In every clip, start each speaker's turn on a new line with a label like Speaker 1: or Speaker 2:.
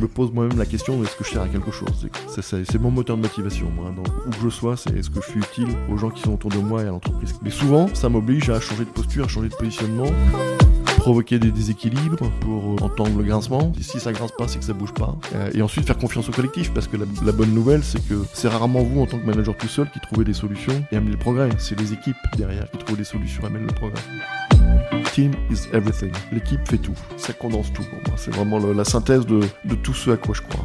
Speaker 1: Je pose moi-même la question est-ce que je sers à quelque chose? C'est- mon moteur de motivation. Moi. Où que je sois, c'est est-ce que je suis utile aux gens qui sont autour de moi et à l'entreprise? Mais souvent, ça m'oblige à changer de posture, à changer de positionnement, provoquer des déséquilibres pour euh, entendre le grincement. Si ça grince pas, c'est que ça bouge pas. Euh, et ensuite faire confiance au collectif, parce que la, bonne nouvelle, c'est que c'est rarement vous en tant que manager tout seul qui trouvez des solutions et amenez le progrès. C'est les équipes derrière qui trouvent des solutions et amènent le progrès. Team is everything. L'équipe fait tout. Ça condense tout pour moi. C'est vraiment la synthèse de tout ce à quoi je crois.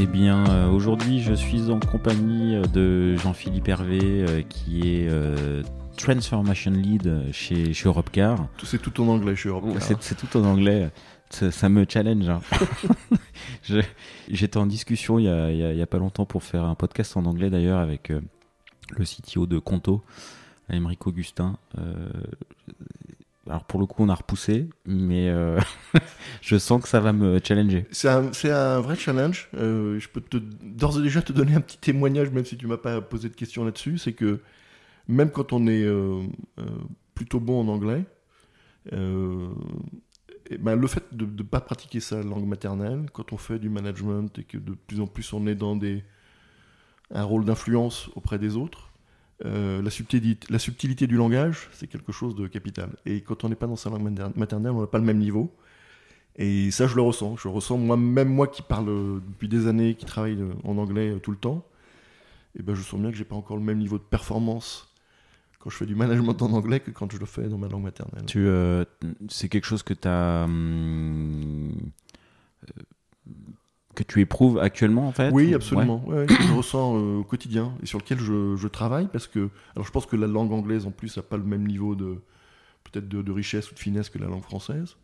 Speaker 2: Eh bien, euh, aujourd'hui, je suis en compagnie euh, de Jean-Philippe Hervé, euh, qui est euh, Transformation Lead chez, chez Europcar.
Speaker 1: Tout- C'est tout en anglais chez Europe.
Speaker 2: C'est c'est tout en anglais. Ça, ça me challenge. hein. Je- J'étais en discussion il y, a, il y a- il y a pas longtemps pour faire un podcast en anglais d'ailleurs avec euh, le CTO de Conto, Émeric Augustin. Euh, alors pour le coup, on a repoussé, mais euh, je sens que ça va me challenger.
Speaker 1: C'est un, vrai challenge. Euh, je peux d'ores et déjà te donner un petit témoignage, même si tu m'as pas posé de questions là-dessus. C'est que même quand on est euh, plutôt bon en anglais, ben, le fait de ne pas pratiquer sa langue maternelle, quand on fait du management et que de plus en plus on est dans des, un rôle d'influence auprès des autres, euh, la, subtilité, du langage, c'est quelque chose de capital. Et quand on n'est pas dans sa langue mater- maternelle, on n'a pas le même niveau. Et ça, je le ressens. Je ressens, moi, même moi qui parle euh, depuis des années, qui travaille euh, en anglais tout le temps, et ben, je sens bien que j'ai pas encore le même niveau de performance quand je fais du management en anglais que quand je le fais dans ma langue maternelle.
Speaker 2: C'est quelque chose que tu as. Que tu éprouves actuellement en fait
Speaker 1: Oui,
Speaker 2: ou-
Speaker 1: absolument. Ouais, que je ressens euh, au quotidien et sur lequel je, je travaille parce que, alors je pense que la langue anglaise en plus n'a pas le même niveau de peut-être de, de richesse ou de finesse que la langue française,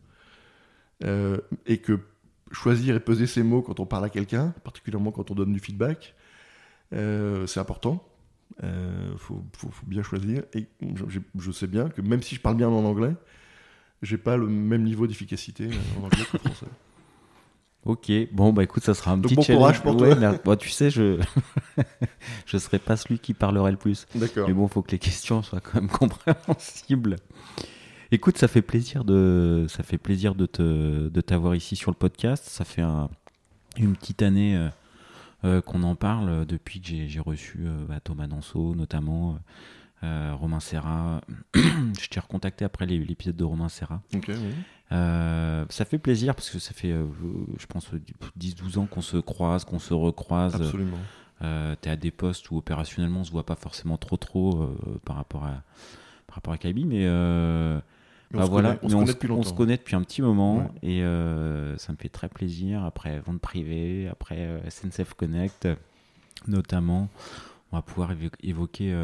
Speaker 1: Euh, et que choisir et peser ses mots quand on parle à quelqu'un, particulièrement quand on donne du feedback, euh, c'est important. Il faut, faut- faut bien choisir. Et je, sais bien que même si je parle bien en anglais, j'ai pas le même niveau d'efficacité en anglais qu'en français.
Speaker 2: Ok, bon bah écoute, ça sera un
Speaker 1: Donc,
Speaker 2: petit
Speaker 1: bon
Speaker 2: challenge.
Speaker 1: courage pour
Speaker 2: Ouais,
Speaker 1: toi.
Speaker 2: mais, bon, tu sais, je je serai pas celui qui parlerait le plus.
Speaker 1: D'accord.
Speaker 2: Mais bon, faut que les questions soient quand même compréhensibles. Écoute, ça fait plaisir de ça fait plaisir de te de t'avoir ici sur le podcast. Ça fait un- une petite année euh, euh, qu'on en parle euh, depuis que j'ai j'ai reçu euh, bah, Thomas Danso notamment. Romain Serra, je t'ai recontacté après l'épisode de Romain Serra.
Speaker 1: Ok, oui.
Speaker 2: Euh, ça fait plaisir parce que ça fait, euh, je pense, 10-12 ans qu'on se croise, qu'on se recroise.
Speaker 1: Absolument.
Speaker 2: Euh, tu es à des postes où opérationnellement on se voit pas forcément trop trop euh, par rapport à par rapport à Kaibi, mais,
Speaker 1: on
Speaker 2: bah
Speaker 1: se
Speaker 2: voilà,
Speaker 1: connaît- on
Speaker 2: mais
Speaker 1: se
Speaker 2: on,
Speaker 1: connaît
Speaker 2: on se connaît depuis un petit moment
Speaker 1: Ouais.
Speaker 2: et ça me fait très plaisir. Après vente privée, après SNCF Connect, notamment, on va pouvoir évo- évoquer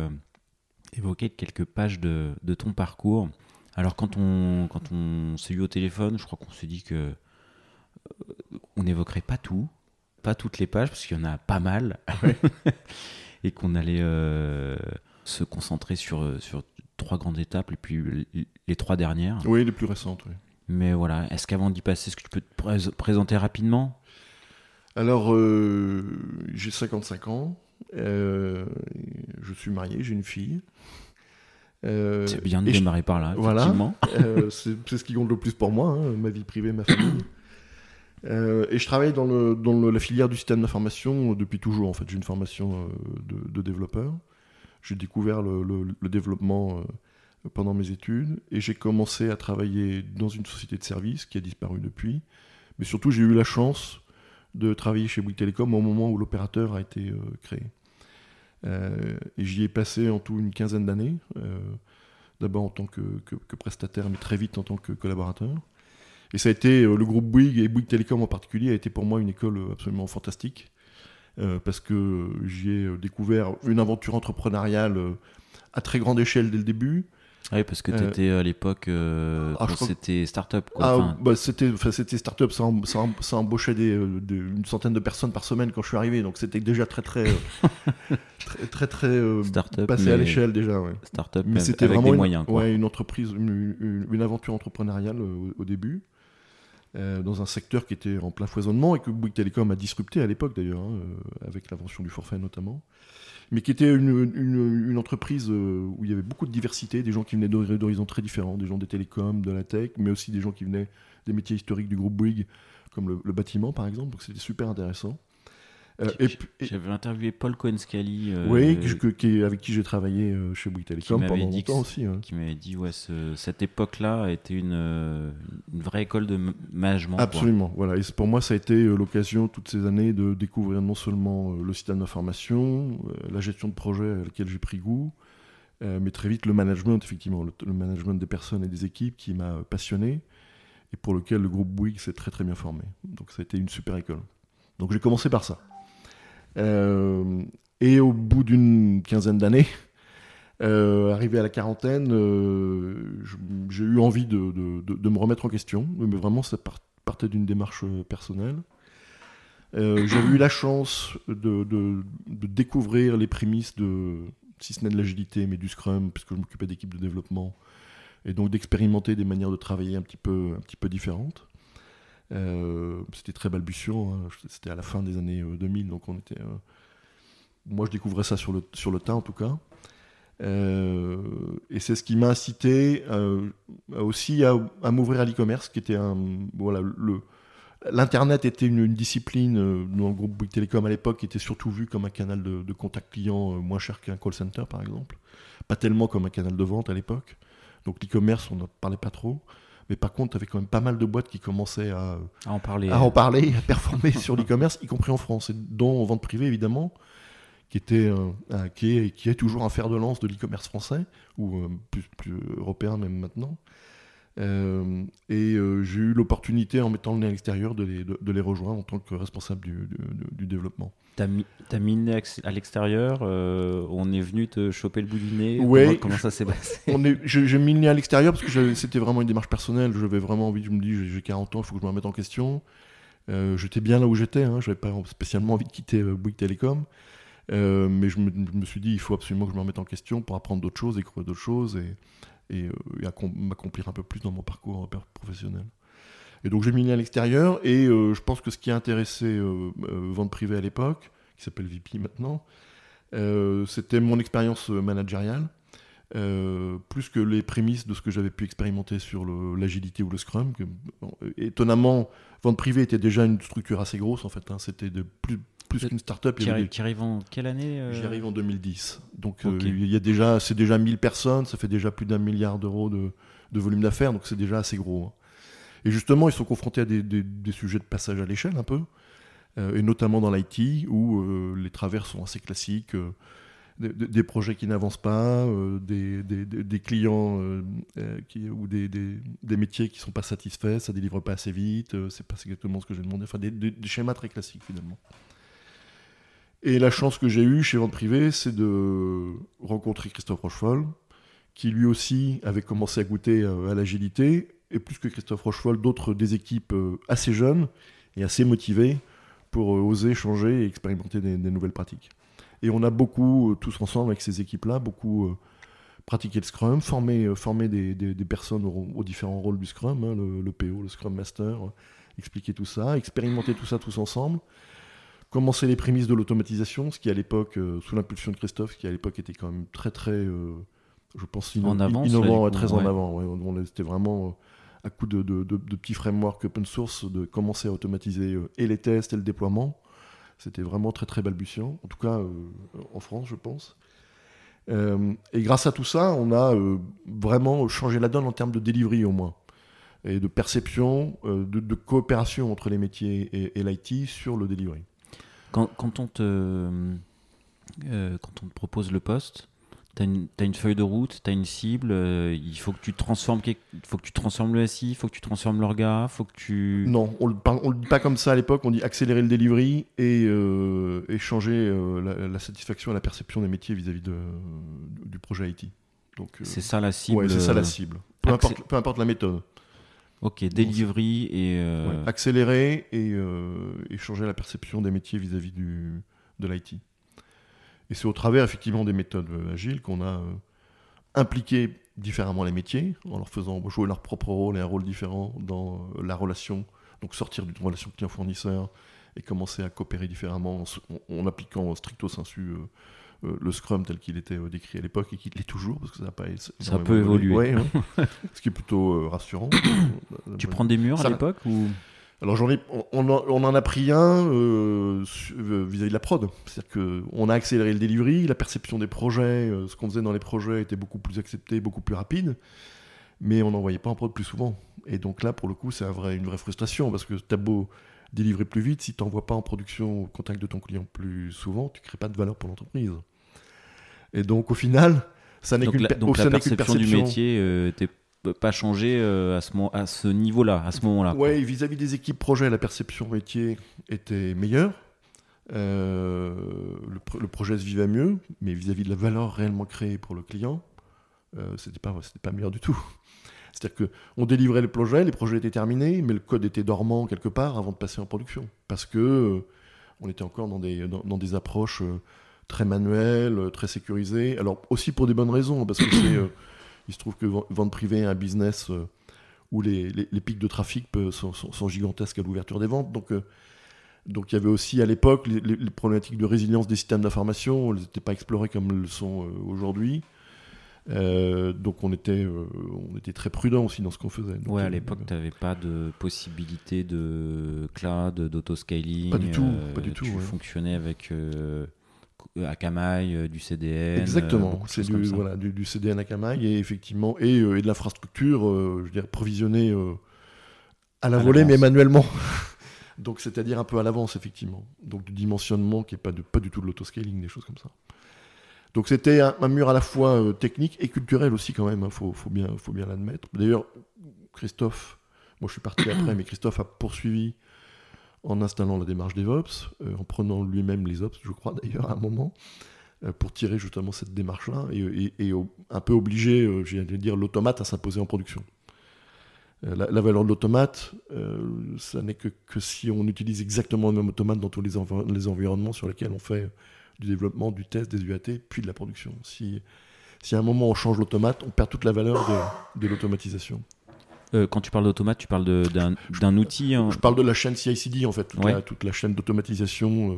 Speaker 2: évoquer quelques pages de, de ton parcours. Alors quand on quand on s'est eu au téléphone, je crois qu'on s'est dit que euh, on n'évoquerait pas tout, pas toutes les pages parce qu'il y en a pas mal, et qu'on allait euh, se concentrer sur euh, sur trois grandes étapes et puis les- trois dernières.
Speaker 1: Oui, les plus récentes, oui.
Speaker 2: Mais voilà, est-ce qu'avant d'y passer, est-ce que tu peux te prés- présenter rapidement?
Speaker 1: Alors, euh, j'ai 55 ans. je suis marié, j'ai une fille. Euh,
Speaker 2: C'est bien de
Speaker 1: et je-
Speaker 2: démarrer par là,
Speaker 1: voilà. euh, c'est ce qui compte le plus pour moi, hein, ma vie privée, ma famille. Euh, et je travaille dans, le, dans le- la filière du système d'information depuis toujours. En fait, j'ai une formation de, de développeur. J'ai découvert le, le- développement pendant mes études et j'ai commencé à travailler dans une société de services qui a disparu depuis. Mais surtout, j'ai eu la chance de travailler chez Bouygues Télécom au moment où l'opérateur a été créé. Euh, j'y ai passé en tout une quinzaine d'années, euh, d'abord en tant que, prestataire, mais très vite en tant que collaborateur. Et ça a été, euh, le groupe Bouygues et Bouygues Télécom en particulier, a été pour moi une école absolument fantastique, parce que j'y ai découvert une aventure entrepreneuriale à très grande échelle dès le début,
Speaker 2: Oui, parce que tu
Speaker 1: Euh,
Speaker 2: étais à l'époque, euh,
Speaker 1: ah,
Speaker 2: c'était start-up. Quoi.
Speaker 1: Ah,
Speaker 2: Enfin,
Speaker 1: bah, c'était, c'était start-up, ça, em- ça, em- ça embauchait des, euh, des- une centaine de personnes par semaine quand je suis arrivé, donc c'était déjà très très euh, très très, très, euh, passé à l'échelle déjà. Ouais.
Speaker 2: start-up
Speaker 1: Mais c'était
Speaker 2: avec
Speaker 1: vraiment
Speaker 2: des
Speaker 1: une,
Speaker 2: moyens. Quoi.
Speaker 1: ouais, une entreprise, une, une- une aventure entrepreneuriale euh, au, début, euh, dans un secteur qui était en plein foisonnement et que Bouygues Télécom a disrupté à l'époque d'ailleurs, hein, euh, avec l'invention du forfait notamment, mais qui était une, entreprise euh, où il y avait beaucoup de diversité, des gens qui venaient d'hori- d'horizons très différents, des gens des télécoms, de la tech, mais aussi des gens qui venaient des métiers historiques du groupe Bouygues, comme le, le bâtiment par exemple, donc c'était super intéressant.
Speaker 2: J'avais interviewé Paul Cohen-Scali. euh,
Speaker 1: oui, qui- avec qui j'ai travaillé euh, chez Bouygues Télécom pendant longtemps aussi. hein.
Speaker 2: qui m'avait dit ouais ce- cette époque-là était une, euh, une vraie école de management.
Speaker 1: Absolument, voilà. Et pour moi, ça a été euh, l'occasion toutes ces années de découvrir non seulement euh, le système d'information, euh, la gestion de projet à laquelle j'ai pris goût, euh, mais très vite le management, effectivement, le, management des personnes et des équipes qui m'a euh, passionné et pour lequel le groupe Bouygues s'est très très bien formé. Donc ça a été une super école. Donc j'ai commencé par ça. Euh, et au bout d'une quinzaine d'années, euh, arrivé à la quarantaine, euh, j'ai eu envie de, de- de- me remettre en question. Mais vraiment, ça part- partait d'une démarche personnelle. J'avais eu la chance de découvrir les prémices de, si ce n'est de l'agilité, mais du Scrum, puisque je m'occupais d'équipes de développement, et donc d'expérimenter des manières de travailler un petit peu, un petit peu différentes. Euh, C'était très balbutiant, hein. c'était à la fin des années euh, 2000, donc on était. euh, moi, je découvrais ça sur le, sur le tas, en tout cas. Euh, et c'est ce qui m'a incité euh, aussi à, m'ouvrir à l'e-commerce, qui était un. Voilà, le. L'Internet était une, discipline euh, dans le groupe Bouygues Télécom à l'époque qui était surtout vu comme un canal de, de contact client euh, moins cher qu'un call center par exemple. Pas tellement comme un canal de vente à l'époque. Donc l'e-commerce, on n'en parlait pas trop. Mais par contre, il y avait quand même pas mal de boîtes qui commençaient à,
Speaker 2: À en parler.
Speaker 1: à en parler, à performer sur l'e-commerce, y compris en France, et dont en vente privée évidemment, qui, était, euh, qui, est, qui est toujours un fer de lance de l'e-commerce français, ou euh, plus, plus européen même maintenant. Euh, et euh, j'ai eu l'opportunité, en mettant le nez à l'extérieur, de les, de, de les rejoindre en tant que responsable du, du- du- du développement.
Speaker 2: T'as mis, mis le nez à l'extérieur. euh, on est venu te choper le bout du nez?
Speaker 1: Ouais,
Speaker 2: Comment, ça s'est passé?
Speaker 1: J'ai mis le nez à l'extérieur parce que c'était vraiment une démarche personnelle. J'avais vraiment envie, je me dis, j'ai- j'ai 40 ans, il faut que je me remette en question. J'étais bien là où j'étais, hein, j'avais pas spécialement envie de quitter Bouygues Télécom. Mais je me, je me suis dit, il faut absolument que je me remette en question pour apprendre d'autres choses, découvrir d'autres choses et, et, euh, et accom- m'accomplir un peu plus dans mon parcours euh, professionnel. Et donc j'ai mis à l'extérieur et euh, je pense que ce qui a intéressé Vente Privée à l'époque, qui s'appelle VP maintenant, c'était mon expérience managériale. Plus que les prémices de ce que j'avais pu expérimenter sur l'agilité ou le Scrum. Étonnamment, vente privée était déjà une structure assez grosse en fait. hein. C'était de plus, plus qu'une start-up.
Speaker 2: qui, arrive,
Speaker 1: des-
Speaker 2: qui arrive en quelle année euh
Speaker 1: J'y arrive en 2010. Donc euh, il y a déjà, c'est déjà 1000 personnes, ça fait déjà plus d'un milliard d'euros de, de volume d'affaires, donc c'est déjà assez gros. hein. Et justement, ils sont confrontés à des, des- des sujets de passage à l'échelle un peu, euh, et notamment dans l'IT, où euh, les travers sont assez classiques. euh, des, projets qui n'avancent pas, des, des- des- des clients qui, ou des, métiers qui ne sont pas satisfaits, ça délivre pas assez vite, c'est pas exactement ce que j'ai demandé, enfin des schémas très classiques finalement. Et la chance que j'ai eue chez Vente Privée, c'est de rencontrer Christophe Rochefol, qui lui aussi avait commencé à goûter euh, à l'agilité, et plus que Christophe Rochefol, d'autres des équipes euh, assez jeunes et assez motivées pour euh, oser changer et expérimenter des, nouvelles pratiques. Et on a beaucoup, tous ensemble avec ces équipes-là, beaucoup pratiqué le Scrum, formé, euh, formé des, personnes aux, différents rôles du Scrum, hein, le, le PO, le Scrum Master, expliquer tout ça, expérimenter tout ça tous ensemble commencer les prémices de l'automatisation, ce qui à l'époque, euh, sous l'impulsion de Christophe, qui à l'époque était quand même très très, euh, je pense, inno-
Speaker 2: En avance,
Speaker 1: innovant
Speaker 2: là, coup,
Speaker 1: très en avant. ouais. C'était vraiment euh, à coup de, de- de- de petits frameworks open source de commencer à automatiser et les tests et le déploiement. C'était vraiment très très balbutiant, en tout cas en France, je pense. Et grâce à tout ça, on a vraiment changé la donne en termes de delivery au moins, et de perception, euh, de, de coopération entre les métiers et, et l'IT sur le delivery.
Speaker 2: Quand, quand on te, euh, quand on te propose le poste, tu as, une feuille de route, tu as une cible, euh, il faut que tu transformes quelque- faut que tu transformes le SI, il faut que tu transformes l'orga, il faut que tu...
Speaker 1: Non, on on le dit pas comme ça à l'époque, on dit accélérer le delivery et, euh, et changer la, la satisfaction et la perception des métiers vis-à-vis de- du projet IT.
Speaker 2: C'est ça la cible.
Speaker 1: ouais, c'est ça la cible. Peu
Speaker 2: accé-
Speaker 1: importe, peu importe la méthode.
Speaker 2: Ok, delivery et. euh,
Speaker 1: Ouais, accélérer et, euh, et changer la perception des métiers vis-à-vis du, de l'IT. Et c'est au travers effectivement des méthodes euh, agiles qu'on a euh, impliqué différemment les métiers, en leur faisant jouer leur propre rôle et un rôle différent dans la relation, donc sortir d'une relation client-fournisseur et commencer à coopérer différemment en, s- en- en appliquant stricto sensu le Scrum tel qu'il était euh, décrit à l'époque et qu'il l'est toujours, parce que ça n'a pas
Speaker 2: Ça peut évoluer.
Speaker 1: Ouais, ouais. Ce qui est plutôt euh, rassurant.
Speaker 2: Tu prends des murs
Speaker 1: Ça-
Speaker 2: à l'époque ou?
Speaker 1: Alors j'en ai, on, on en, a pris un euh, euh, vis-à-vis de la prod. C'est-à-dire qu'on a accéléré le delivery, la perception des projets, euh, ce qu'on faisait dans les projets était beaucoup plus accepté, beaucoup plus rapide, mais on n'en voyait pas en prod plus souvent. Et donc là, pour le coup, c'est un vrai, une vraie frustration, parce que t'as beau délivrer plus vite, si tu n'envoies pas en production au contact de ton client plus souvent, tu crées pas de valeur pour l'entreprise. Et donc au final, ça n'est qu'une per-
Speaker 2: donc la perception du métier euh, t'es p- pas changée euh, à ce, mo- à ce niveau-là, à ce moment-là.
Speaker 1: Ouais, vis-à-vis des équipes projet, la perception métier était meilleure. Euh, le, pro- le projet se vivait mieux, mais vis-à-vis de la valeur réellement créée pour le client, euh, c'était pas, c'était pas meilleur du tout. C'est-à-dire que on délivrait les projets, les projets étaient terminés, mais le code était dormant quelque part avant de passer en production, parce que euh, on était encore dans des, dans, dans des approches euh, très manuelles, euh, très sécurisées. Alors aussi pour des bonnes raisons, parce que c'est, euh, il se trouve que ven- vente privée est un business euh, où les, les- les pics de trafic sont, sont- sont gigantesques à l'ouverture des ventes. Donc, euh, donc il y avait aussi à l'époque les, problématiques de résilience des systèmes d'information, elles n'étaient pas explorées comme elles le sont aujourd'hui. Euh, donc on était, euh, on était très prudent aussi dans ce qu'on faisait. Donc,
Speaker 2: Ouais, à
Speaker 1: euh,
Speaker 2: l'époque, tu n'avais pas de possibilité de cloud, d'autoscaling.
Speaker 1: Pas du tout, pas du tout,
Speaker 2: Tu
Speaker 1: ouais.
Speaker 2: fonctionnais avec Akamai, euh, du CDN. euh,
Speaker 1: Exactement, c'est du, voilà, du, du CDN Akamai et effectivement et, euh, et de l'infrastructure, euh, je veux dire provisionnée euh, à la
Speaker 2: À
Speaker 1: volée mais manuellement. Donc c'est-à-dire un peu à l'avance effectivement. Donc du dimensionnement qui est pas de pas du tout de l'autoscaling, des choses comme ça. Donc c'était un, un mur à la fois euh, technique et culturel aussi quand même. Il faut, faut bien faut bien l'admettre. D'ailleurs Christophe, moi je suis parti après, mais Christophe a poursuivi en installant la démarche DevOps, euh, en prenant lui-même les Ops, je crois d'ailleurs à un moment euh, pour tirer justement cette démarche-là et, un peu obliger, euh, j'allais dire, l'automate à s'imposer en production. La, valeur de l'automate, ça n'est que, si on utilise exactement le même automate dans tous les, env- les environnements sur lesquels on fait du développement, du test, des UAT, puis de la production. Si, si à un moment on change l'automate, on perd toute la valeur de l'automatisation.
Speaker 2: Euh, quand tu parles d'automate, tu parles d'un outil. hein.
Speaker 1: Je parle de la chaîne CI/CD en fait, toute,
Speaker 2: Ouais.
Speaker 1: la, toute la chaîne d'automatisation euh,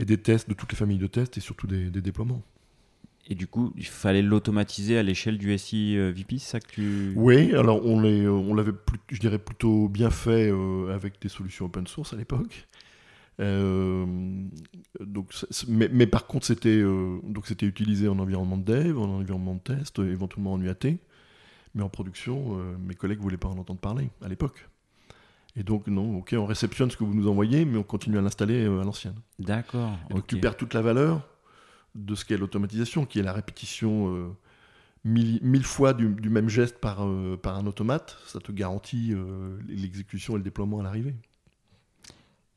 Speaker 1: et des tests, de toutes les familles de tests et surtout des, des déploiements.
Speaker 2: Et du coup, il fallait l'automatiser à l'échelle du SI euh, VP, c'est ça que tu.
Speaker 1: Oui, alors on l'avait, je dirais plutôt bien fait euh, avec des solutions open source à l'époque. Euh, donc, mais, mais par contre, c'était euh, donc c'était utilisé en environnement de dev, en environnement de test, éventuellement en UAT. Mais en production, euh, mes collègues voulaient pas en entendre parler à l'époque. Et donc, non, ok, on réceptionne ce que vous nous envoyez, mais on continue à l'installer euh, à l'ancienne.
Speaker 2: D'accord.
Speaker 1: Et donc tu perds toute la valeur de ce qu'est l'automatisation, qui est la répétition euh, mille, mille fois du, du même geste par, euh, par un automate. Ça te garantit l'exécution et le déploiement à l'arrivée.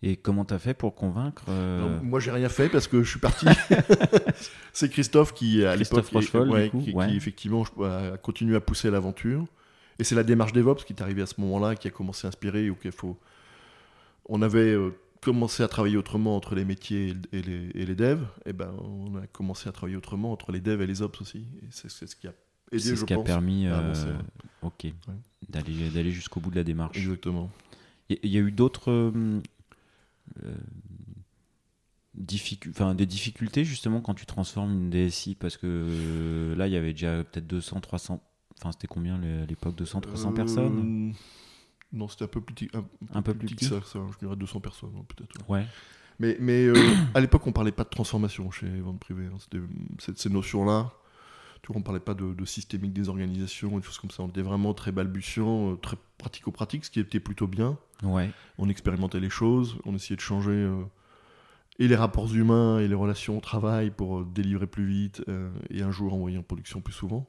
Speaker 2: Et comment t'as fait pour convaincre euh,
Speaker 1: Alors, Moi, j'ai rien fait parce que je suis parti. C'est Christophe qui, à l'époque, ouais, qui, qui, effectivement je- a continué à pousser l'aventure. Et c'est la démarche DevOps qui est arrivée à ce moment-là, qui a commencé à inspirer. ok, faut... On avait euh, commencé à travailler autrement entre les métiers et les, et les devs. Et ben, on a commencé à travailler autrement entre les devs et les ops aussi. C'est ce qui a aidé,
Speaker 2: C'est
Speaker 1: je
Speaker 2: ce qui a permis euh,
Speaker 1: ouais.
Speaker 2: ok, d'aller jusqu'au bout de la démarche.
Speaker 1: Exactement.
Speaker 2: Il y, a eu d'autres euh, euh, difficu- enfin, des difficultés justement quand tu transformes une DSI parce que euh, là il y avait déjà peut-être 200, 300, enfin c'était combien à l'époque 200, 300
Speaker 1: Euh,
Speaker 2: personnes?
Speaker 1: Non, c'était un peu plus petit, un,
Speaker 2: Un peu plus
Speaker 1: petit
Speaker 2: petit
Speaker 1: que ça, ça, je dirais 200 personnes hein, peut-être. ouais.
Speaker 2: Ouais.
Speaker 1: Mais, mais euh, à l'époque, on parlait pas de transformation chez Vente Privée. hein. Cette- ces notions-là, tu vois, on parlait pas de, de systémique des organisations, des choses comme ça. On était vraiment très balbutiant, euh, très pratico-pratique, ce qui était plutôt bien.
Speaker 2: Ouais.
Speaker 1: On expérimentait les choses, on essayait de changer euh, et les rapports humains et les relations au travail pour euh, délivrer plus vite euh, et un jour envoyer en production plus souvent.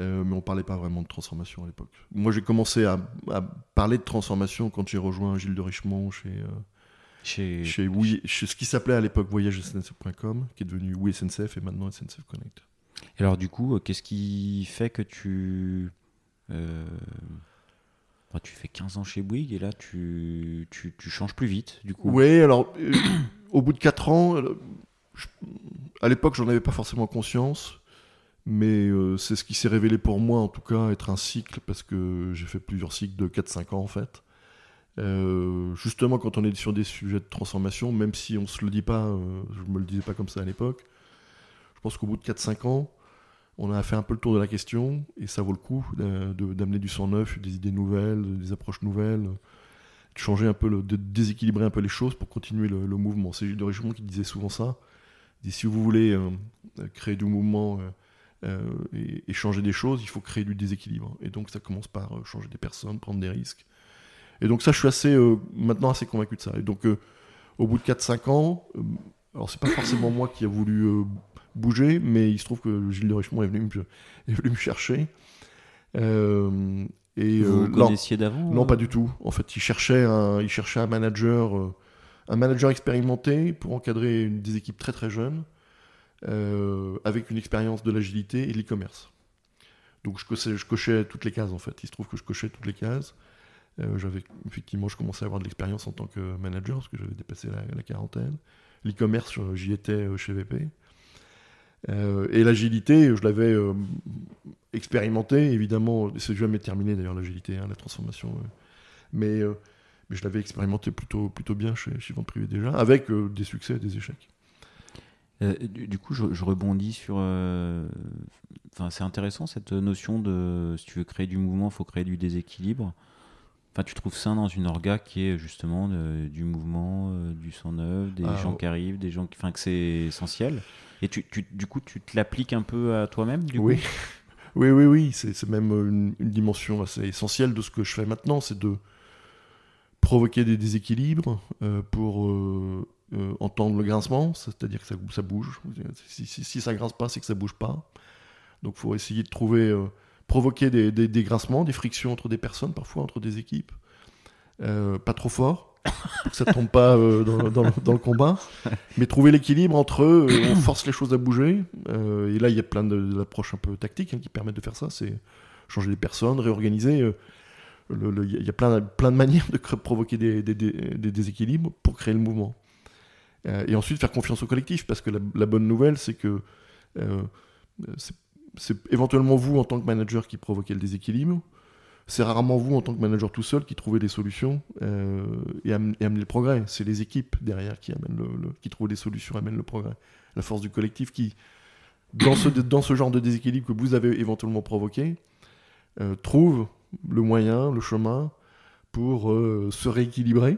Speaker 1: Mais on parlait pas vraiment de transformation à l'époque. Moi, j'ai commencé à, à parler de transformation quand j'ai rejoint Gilles de Richemont chez,
Speaker 2: Chez...
Speaker 1: chez, oui, chez ce qui s'appelait à l'époque voyagesncf.com, qui est devenu Oui SNCF et maintenant SNCF Connect.
Speaker 2: Et alors du coup, qu'est-ce qui fait que tu... tu fais 15 ans chez Bouygues et là tu, tu, changes plus vite du coup?
Speaker 1: Oui, alors au bout de 4 ans, à l'époque j'en avais pas forcément conscience. Mais c'est ce qui s'est révélé pour moi, en tout cas, être un cycle, parce que j'ai fait plusieurs cycles de 4-5 ans, en fait. Euh, justement, quand on est sur des sujets de transformation, même si on se le dit pas, euh, je me le disais pas comme ça à l'époque, je pense qu'au bout de 4-5 ans, on a fait un peu le tour de la question et ça vaut le coup d'amener du sang neuf, des idées nouvelles, des approches nouvelles, de changer un peu, de déséquilibrer un peu les choses pour continuer le, mouvement. C'est Gilles de Richemont qui disait souvent ça. Il si vous voulez euh, créer du mouvement et, et, changer des choses, il faut créer du déséquilibre. Et donc ça commence par changer des personnes, prendre des risques et donc ça, je suis assez, euh, maintenant assez convaincu de ça. Et donc, euh, au bout de 4-5 ans, euh, alors c'est pas forcément moi qui a voulu bouger, mais il se trouve que Gilles de Richemont est venu me, est venu me chercher.
Speaker 2: et, Vous connaissiez d'avant
Speaker 1: Non, pas du tout. En fait, il cherchait un, il cherchait un manager, un manager expérimenté pour encadrer des équipes très très jeunes, avec une expérience de l'agilité et de l'e-commerce. Donc je cochais, je cochais toutes les cases en fait. Il se trouve que je cochais toutes les cases. Euh, j'avais effectivement, je commençais à avoir de l'expérience en tant que manager parce que j'avais dépassé la, quarantaine. L'e-commerce, j'y étais euh, chez VP. Euh, et l'agilité, je l'avais expérimenté, évidemment, c'est jamais terminé d'ailleurs l'agilité, hein, la transformation, mais, mais je l'avais expérimenté plutôt, plutôt bien chez, chez Vente Privée déjà, avec des succès et des échecs.
Speaker 2: du, coup, je, rebondis sur. Enfin, c'est intéressant cette notion de si tu veux créer du mouvement, il faut créer du déséquilibre. Enfin, tu trouves ça dans une orga qui est justement du mouvement, euh, du sang neuf, des ah, gens qui arrivent, des gens qui, enfin, que c'est essentiel. Et tu, du coup, tu te l'appliques un peu à toi-même, du
Speaker 1: oui. oui, oui, oui, c'est même une, dimension assez essentielle de ce que je fais maintenant, c'est de provoquer des déséquilibres euh, pour euh, entendre le grincement, c'est-à-dire que ça, ça bouge. Si, si, si, ça grince pas, c'est que ça bouge pas. Donc, il faut essayer de trouver provoquer des, des, grincements, des frictions entre des personnes, parfois entre des équipes. Euh, pas trop fort, pour que ça tombe pas euh, dans, le, combat, mais trouver l'équilibre entre eux, on force les choses à bouger, euh, et là il y a plein d'approches un peu tactiques hein, qui permettent de faire ça, c'est changer les personnes, réorganiser, il y a plein, plein de manières de provoquer des, déséquilibres pour créer le mouvement. et ensuite faire confiance au collectif, parce que la, la bonne nouvelle c'est que c'est éventuellement vous en tant que manager qui provoquez le déséquilibre. C'est rarement vous en tant que manager tout seul qui trouvez des solutions euh, et, amenez le progrès. C'est les équipes derrière qui, amènent le, qui trouvent des solutions, amènent le progrès. La force du collectif qui, dans ce, dans ce genre de déséquilibre que vous avez éventuellement provoqué, euh, trouve le moyen, le chemin pour euh, se rééquilibrer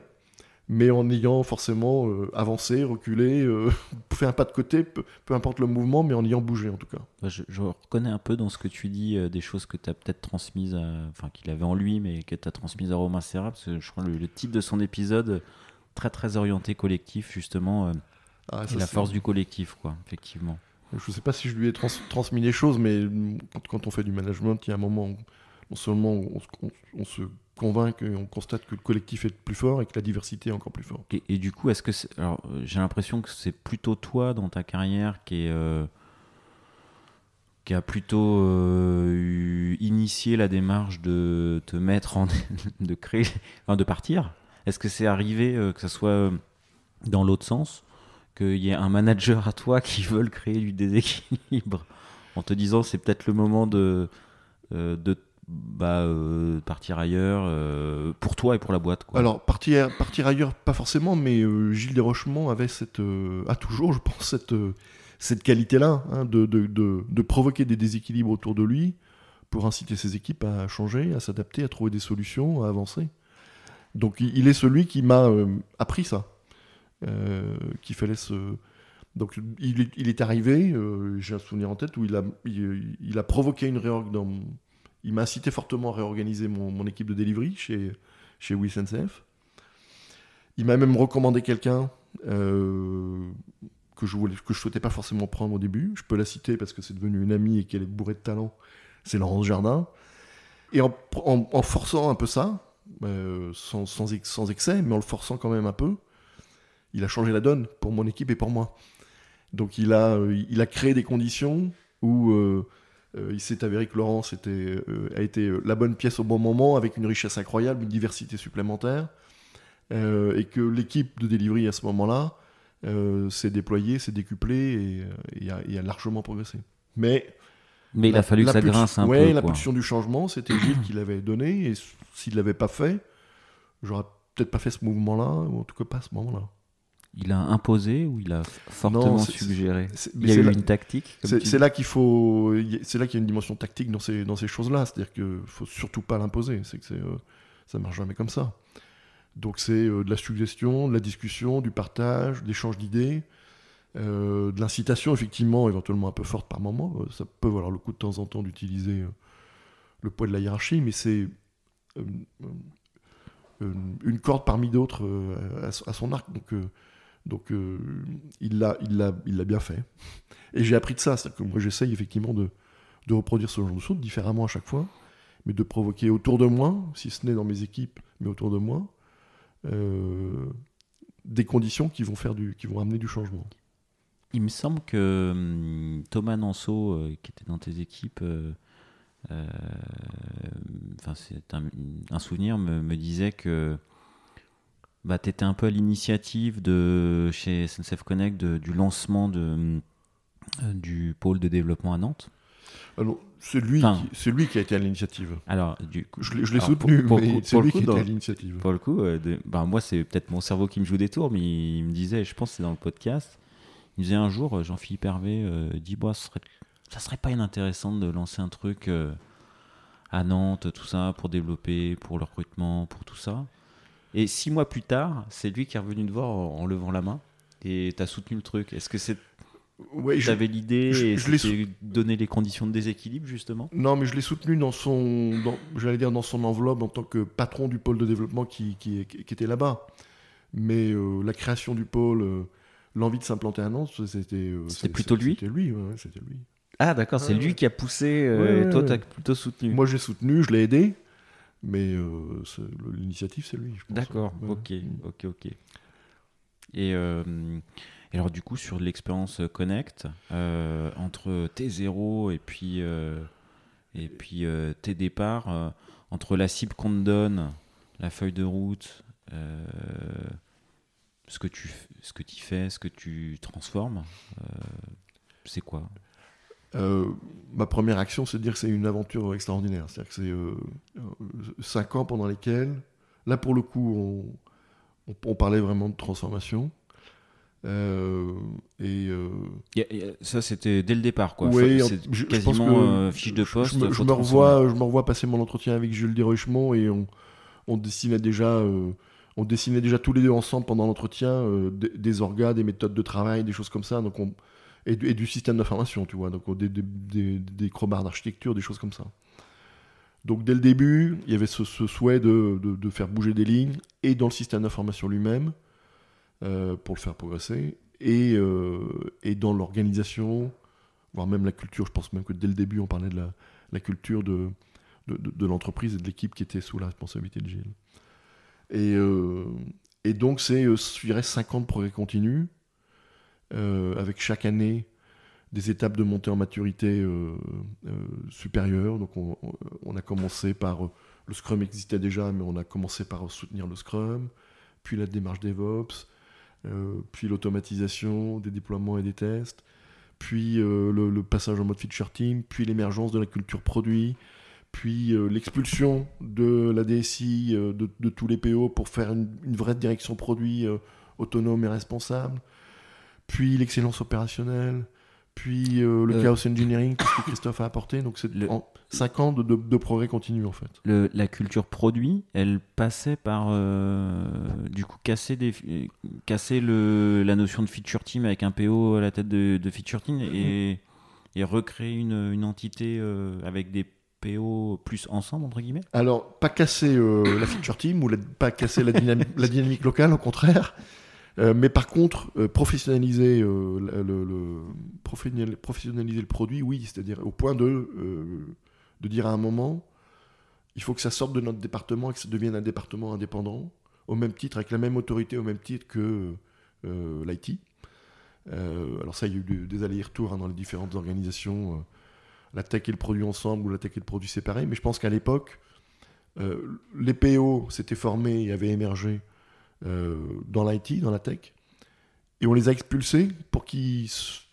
Speaker 1: mais en ayant forcément euh, avancé, reculé, euh, fait un pas de côté, peu, importe le mouvement, mais en ayant bougé en tout cas.
Speaker 2: Je, reconnais un peu dans ce que tu dis euh, des choses que tu as peut-être transmises, enfin qu'il avait en lui, mais que tu as transmises à Romain Serra, parce que je crois le, le titre de son épisode, très très orienté collectif, justement, ah, la force du collectif, quoi, effectivement.
Speaker 1: Je ne sais pas si je lui ai transmis les choses, mais quand, on fait du management, il y a un moment où non seulement on se convainc on constate que le collectif est plus fort et que la diversité est encore plus forte.
Speaker 2: Et, du coup, est-ce que alors j'ai l'impression que c'est plutôt toi dans ta carrière qui est euh, qui a plutôt euh, initié la démarche de te mettre en de créer, enfin de partir? Est-ce que c'est arrivé euh, que ça soit dans l'autre sens, qu'il y ait un manager à toi qui veut créer du déséquilibre en te disant c'est peut-être le moment de de bah, euh, partir ailleurs euh, pour toi et pour la boîte.
Speaker 1: Alors partir, partir ailleurs pas forcément mais euh, Gilles Desrochemont avait cette a toujours je pense cette, cette qualité là hein, de, de, de, provoquer des déséquilibres autour de lui pour inciter ses équipes à changer, à s'adapter, à trouver des solutions, à avancer. Donc il, est celui qui m'a appris ça, qu'il fallait donc il est, il est arrivé, j'ai un souvenir en tête où il a, il a provoqué une réorg dans, il m'a incité fortement à réorganiser mon, équipe de delivery chez, chez WSNCF. Il m'a même recommandé quelqu'un euh, que je ne que je souhaitais pas forcément prendre au début. Je peux la citer parce que c'est devenu une amie et qu'elle est bourrée de talent. C'est Laurence Jardin. Et en, forçant un peu ça, euh, sans, sans, excès, mais en le forçant quand même un peu, il a changé la donne pour mon équipe et pour moi. Donc il a, euh, il a créé des conditions où il s'est avéré que Laurence était, euh, a été la bonne pièce au bon moment, avec une richesse incroyable, une diversité supplémentaire, et que l'équipe de delivery à ce moment-là s'est déployée, s'est décuplée et, a, largement progressé. Mais
Speaker 2: mais il a fallu que ça grince un
Speaker 1: ouais,
Speaker 2: peu.
Speaker 1: la pulsion du changement, c'était Gilles qui l'avait donné, et s'il l'avait pas fait, j'aurais peut-être pas fait ce mouvement-là, ou en tout cas pas à ce moment-là.
Speaker 2: Il a imposé ou il a fortement suggéré Il y a eu une tactique
Speaker 1: C'est là qu'il faut. C'est là qu'il y a une dimension tactique dans ces, dans ces choses-là. C'est-à-dire qu'il faut surtout pas l'imposer. C'est que euh, ça marche jamais comme ça. Donc c'est euh, de la suggestion, de la discussion, du partage, d'échange d'idées, euh, de l'incitation effectivement, éventuellement un peu forte par moment. Ça peut valoir le coup de temps en temps d'utiliser le poids de la hiérarchie, mais c'est une corde parmi d'autres à, son arc. Donc donc euh, il l'a il bien fait. Et j'ai appris de ça, c'est que moi j'essaye effectivement de, de reproduire ce genre de choses différemment à chaque fois, mais de provoquer autour de moi, si ce n'est dans mes équipes, mais autour de moi, euh, des conditions qui vont faire du qui vont amener du changement.
Speaker 2: Il me semble que hum, Thomas Nanceau, euh, qui était dans tes équipes, enfin c'est un, souvenir, me disait que bah, tu étais un peu à l'initiative de chez SNCF Connect du lancement de, euh, du pôle de développement à Nantes.
Speaker 1: Alors, c'est lui, qui, lui qui a été à l'initiative.
Speaker 2: Alors, du
Speaker 1: je l'ai soutenu, mais c'est lui qui a été à l'initiative.
Speaker 2: Pour le coup, euh, bah, moi, c'est peut-être mon cerveau qui me joue des tours, mais il, me disait, je pense que c'est dans le podcast, il me disait un jour, euh, Jean-Philippe Hervé dit, bah, ça serait, ça serait pas inintéressant de lancer un truc à Nantes, tout ça, pour développer, pour le recrutement, pour tout ça. Et six mois plus tard, c'est lui qui est revenu te voir en, levant la main et tu as soutenu le truc. Est-ce que c'est. Ouais, J'avais l'idée et je donné les conditions de déséquilibre justement?
Speaker 1: Non, mais je l'ai soutenu dans son, j'allais dire dans son enveloppe en tant que patron du pôle de développement qui, qui, qui était là-bas. Mais euh, la création du pôle, euh, l'envie de s'implanter à Nantes, c'était.
Speaker 2: Euh, c'était plutôt lui
Speaker 1: C'était lui, ouais, c'était lui.
Speaker 2: Ah d'accord, c'est lui qui a poussé et toi tu as plutôt soutenu.
Speaker 1: Moi j'ai soutenu, je l'ai aidé. Mais euh, l'initiative, c'est lui.
Speaker 2: D'accord, ok, ok, ok. Et, euh, alors, du coup, sur l'expérience Connect, euh, entre tes zéros et puis, et puis tes départs, entre la cible qu'on te donne, la feuille de route, ce que tu ce que tu fais, ce que tu transformes, c'est quoi?
Speaker 1: Euh, ma première action, c'est de dire que c'est une aventure extraordinaire. C'est-à-dire que c'est euh, cinq ans pendant lesquels, là pour le coup, on, parlait vraiment de transformation. Euh, et
Speaker 2: ça, c'était dès le départ, quoi.
Speaker 1: Oui,
Speaker 2: je, quasiment pense fiche de poste.
Speaker 1: Je, me, revois, je me revois passer mon entretien avec Jules Desrochemont et on, on dessinait déjà. on dessinait déjà tous les deux ensemble pendant l'entretien des, des orgas, des méthodes de travail, des choses comme ça. Donc on, et, du, système d'information, tu vois, donc des, des, des, des d'architecture, des choses comme ça. Donc dès le début, il y avait ce, souhait de, de, faire bouger des lignes, et dans le système d'information lui-même, euh, pour le faire progresser, et, euh, et dans l'organisation, voire même la culture. Je pense même que dès le début, on parlait de la, la culture de, de, l'entreprise et de l'équipe qui était sous la responsabilité de Gilles. Et, euh, et donc, c'est, je dirais, 5 ans de progrès continu, euh, avec chaque année des étapes de montée en maturité euh, euh, supérieure. Donc on, a commencé par, le Scrum existait déjà, mais on a commencé par soutenir le Scrum, puis la démarche DevOps, puis l'automatisation des déploiements et des tests, puis le, passage en mode feature team, puis l'émergence de la culture produit, puis l'expulsion de la DSI de, tous les PO pour faire une vraie direction produit autonome et responsable, puis l'excellence opérationnelle, puis euh, le euh, chaos engineering, tout ce que Christophe a apporté. Donc c'est 5 ans de, progrès continu en fait.
Speaker 2: la culture produit, elle passait par euh, du coup casser, des, casser le, la notion de feature team avec un PO à la tête de, feature team et, et recréer une, une entité avec des PO plus ensemble entre guillemets
Speaker 1: Alors pas casser la feature team ou pas casser la, la dynamique locale, au contraire. Euh, mais par contre, euh, professionnaliser, euh, le, professionnaliser le produit, oui, c'est-à-dire au point de, de dire à un moment, il faut que ça sorte de notre département et que ça devienne un département indépendant, au même titre, avec la même autorité, au même titre que l'IT. alors ça, il y a eu des allers-retours hein, dans les différentes organisations, la tech et le produit ensemble ou la tech et le produit séparés, mais je pense qu'à l'époque, les PO s'étaient formés et avaient émergé dans l'IT, dans la tech, et on les a expulsés pour qu'ils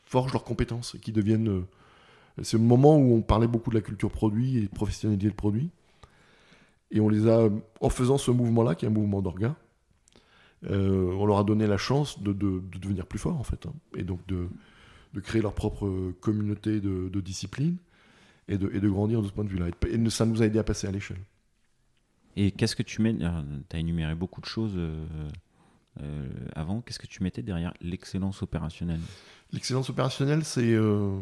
Speaker 1: forgent leurs compétences et qu'ils deviennent c'est le moment où on parlait beaucoup de la culture produit et de professionnaliser le produit. Et on les a, en faisant ce mouvement-là, qui est un mouvement d'orga, euh, on leur a donné la chance de, devenir plus forts, en fait. Hein. et donc de, créer leur propre communauté de, discipline et de, grandir de ce point de vue-là. Et ça nous a aidé à passer à l'échelle.
Speaker 2: Et qu'est-ce que tu mets Tu as énuméré beaucoup de choses euh, euh, avant. Qu'est-ce que tu mettais derrière l'excellence opérationnelle?
Speaker 1: L'excellence opérationnelle, c'est euh,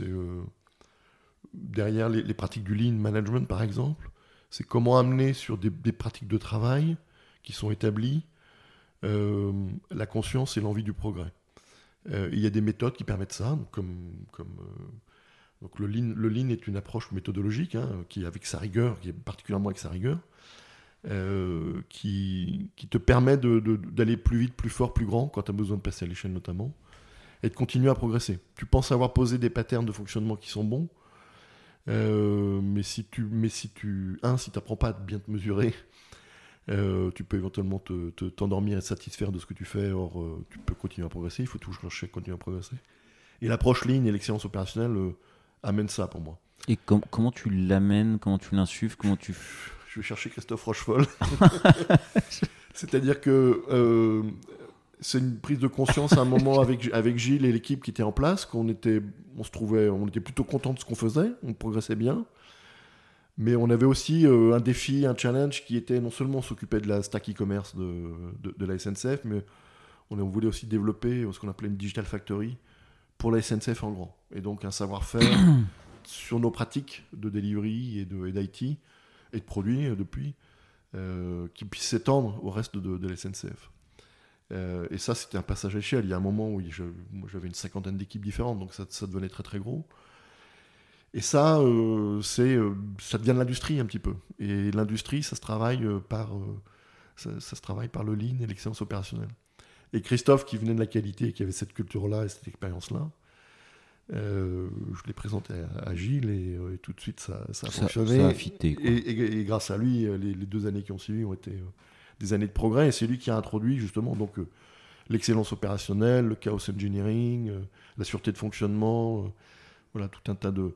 Speaker 1: euh, derrière les, pratiques du lean management, par exemple. C'est comment amener sur des, pratiques de travail qui sont établies euh, la conscience et l'envie du progrès. il y a des méthodes qui permettent ça, comme donc le lean, le lean est une approche méthodologique hein, qui, avec sa rigueur, qui est particulièrement avec sa rigueur, qui, qui, te permet d'aller plus vite, plus fort, plus grand quand tu as besoin de passer à l'échelle notamment et de continuer à progresser. Tu penses avoir posé des patterns de fonctionnement qui sont bons, euh, mais si tu, mais si tu, un, si n'apprends pas à bien te mesurer, euh, tu peux éventuellement te, t'endormir et te satisfaire de ce que tu fais. Or, euh, tu peux continuer à progresser. Il faut toujours chercher à continuer à progresser. Et l'approche ligne et l'excellence opérationnelle amènent ça pour moi.
Speaker 2: Et comment tu l'amènes Comment tu l'insuffles Comment tu
Speaker 1: Je vais chercher Christophe Rochefol. C'est-à-dire que c'est une prise de conscience à un moment avec, avec Gilles et l'équipe qui était en place, qu'on était, on se trouvait, on était plutôt content de ce qu'on faisait, on progressait bien. Mais on avait aussi euh, un défi, un challenge qui était non seulement s'occuper de la stack e-commerce de, de, la SNCF, mais on, voulait aussi développer ce qu'on appelait une digital factory pour la SNCF en grand. Et donc un savoir-faire sur nos pratiques de delivery et d'IT et, et, de produits euh, depuis, euh, qui puisse s'étendre au reste de, de la SNCF. Euh, et ça, c'était un passage à échelle. Il y a un moment où j'avais une cinquantaine d'équipes différentes, donc ça, devenait très très gros. Et ça, c'est, ça devient de l'industrie un petit peu. Et l'industrie, ça se travaille par, ça, se travaille par le lean et l'excellence opérationnelle. Et Christophe, qui venait de la qualité, qui avait cette culture-là et cette expérience-là, je l'ai présenté à, Gilles et, tout de suite ça, ça a fonctionné.
Speaker 2: Ça a fité,
Speaker 1: et, et, grâce à lui, les, les, deux années qui ont suivi ont été des années de progrès. Et c'est lui qui a introduit justement donc euh, l'excellence opérationnelle, le chaos engineering, euh, la sûreté de fonctionnement, euh, voilà tout un tas de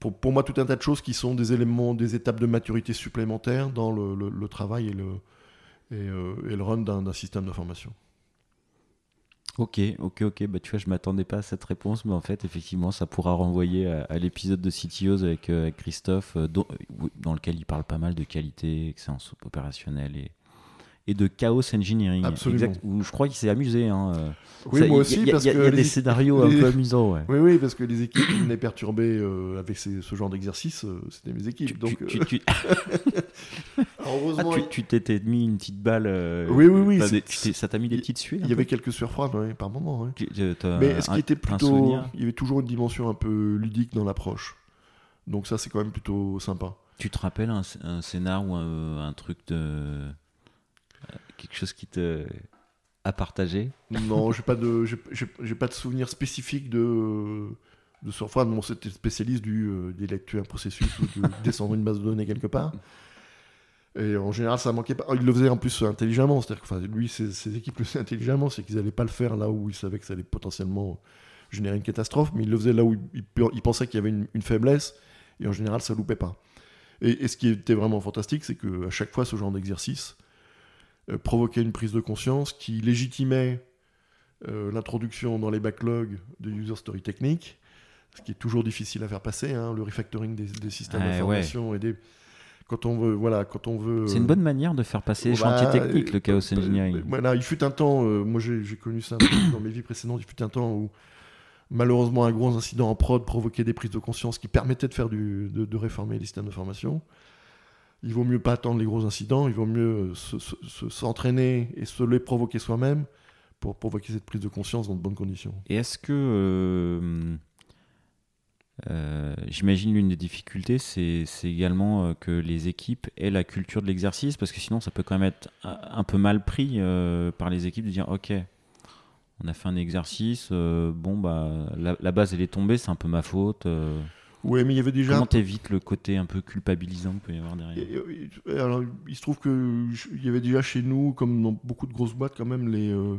Speaker 1: pour, pour, moi tout un tas de choses qui sont des éléments, des étapes de maturité supplémentaires dans le, le, travail et le et, et le run d'un système d'information.
Speaker 2: Ok, ok, ok. Bah, tu vois, je m'attendais pas à cette réponse, mais en fait, effectivement, ça pourra renvoyer à, l'épisode de CTOs avec, Christophe, dans, dans, lequel il parle pas mal de qualité, excellence opérationnelle et, et de chaos engineering.
Speaker 1: Absolument.
Speaker 2: où je crois qu'il s'est amusé. Hein.
Speaker 1: Oui, moi aussi.
Speaker 2: Il y,
Speaker 1: y,
Speaker 2: a des scénarios un peu amusants. Ouais.
Speaker 1: Oui, oui, parce que les équipes qui venaient perturber euh, avec ce genre d'exercice, euh, c'était mes équipes. donc, tu,
Speaker 2: tu, heureusement, ah, tu t'étais mis une petite balle. Euh,
Speaker 1: oui, oui, oui.
Speaker 2: ça t'a mis des petites suies
Speaker 1: Il y avait quelques sueurs froides par moment. Mais ce qui était plutôt. Il y avait toujours une dimension un peu ludique dans l'approche. Donc, ça, c'est quand même plutôt sympa.
Speaker 2: Tu te rappelles un, un scénar ou un truc de quelque chose qui te a partagé
Speaker 1: Non, j'ai pas de j'ai pas de souvenir spécifique de de surfroid. Bon, c'était spécialiste du euh, des lectures un processus ou de descendre une base de données quelque part. Et en général, ça manquait pas. Il le faisait en plus intelligemment, c'est-à-dire que enfin, lui, ses, équipes le faisaient intelligemment, c'est qu'ils n'allaient pas le faire là où ils savaient que ça allait potentiellement générer une catastrophe, mais il le faisait là où il, pensait qu'il y avait une, faiblesse, et en général, ça loupait pas. Et, et ce qui était vraiment fantastique, c'est qu'à chaque fois, ce genre d'exercice, euh, provoquer une prise de conscience qui légitimait euh, l'introduction dans les backlogs de user story technique, ce qui est toujours difficile à faire passer, hein, le refactoring des, systèmes d'information et des quand on veut voilà quand on veut
Speaker 2: c'est une bonne manière de faire passer les chantiers techniques le chaos euh, engineering.
Speaker 1: voilà il fut un temps moi j'ai connu ça dans mes vies précédentes il fut un temps où malheureusement un gros incident en prod provoquait des prises de conscience qui permettaient de faire du de, de réformer les systèmes d'information il vaut mieux pas attendre les gros incidents, il vaut mieux s'entraîner et se les provoquer soi-même pour provoquer cette prise de conscience dans de bonnes conditions.
Speaker 2: Et est-ce que, euh, euh, j'imagine l'une des difficultés, c'est également euh, que les équipes aient la culture de l'exercice, parce que sinon ça peut quand même être un peu mal pris par les équipes de dire, ok, on a fait un exercice, bon, bah, la base elle est tombée, c'est un peu ma faute.
Speaker 1: Ouais, mais il y avait déjà.
Speaker 2: Comment t'évites le côté un peu culpabilisant qu'il peut y avoir derrière
Speaker 1: Et, alors, il se trouve que je- il y avait déjà chez nous, comme dans beaucoup de grosses boîtes, quand même, les, euh,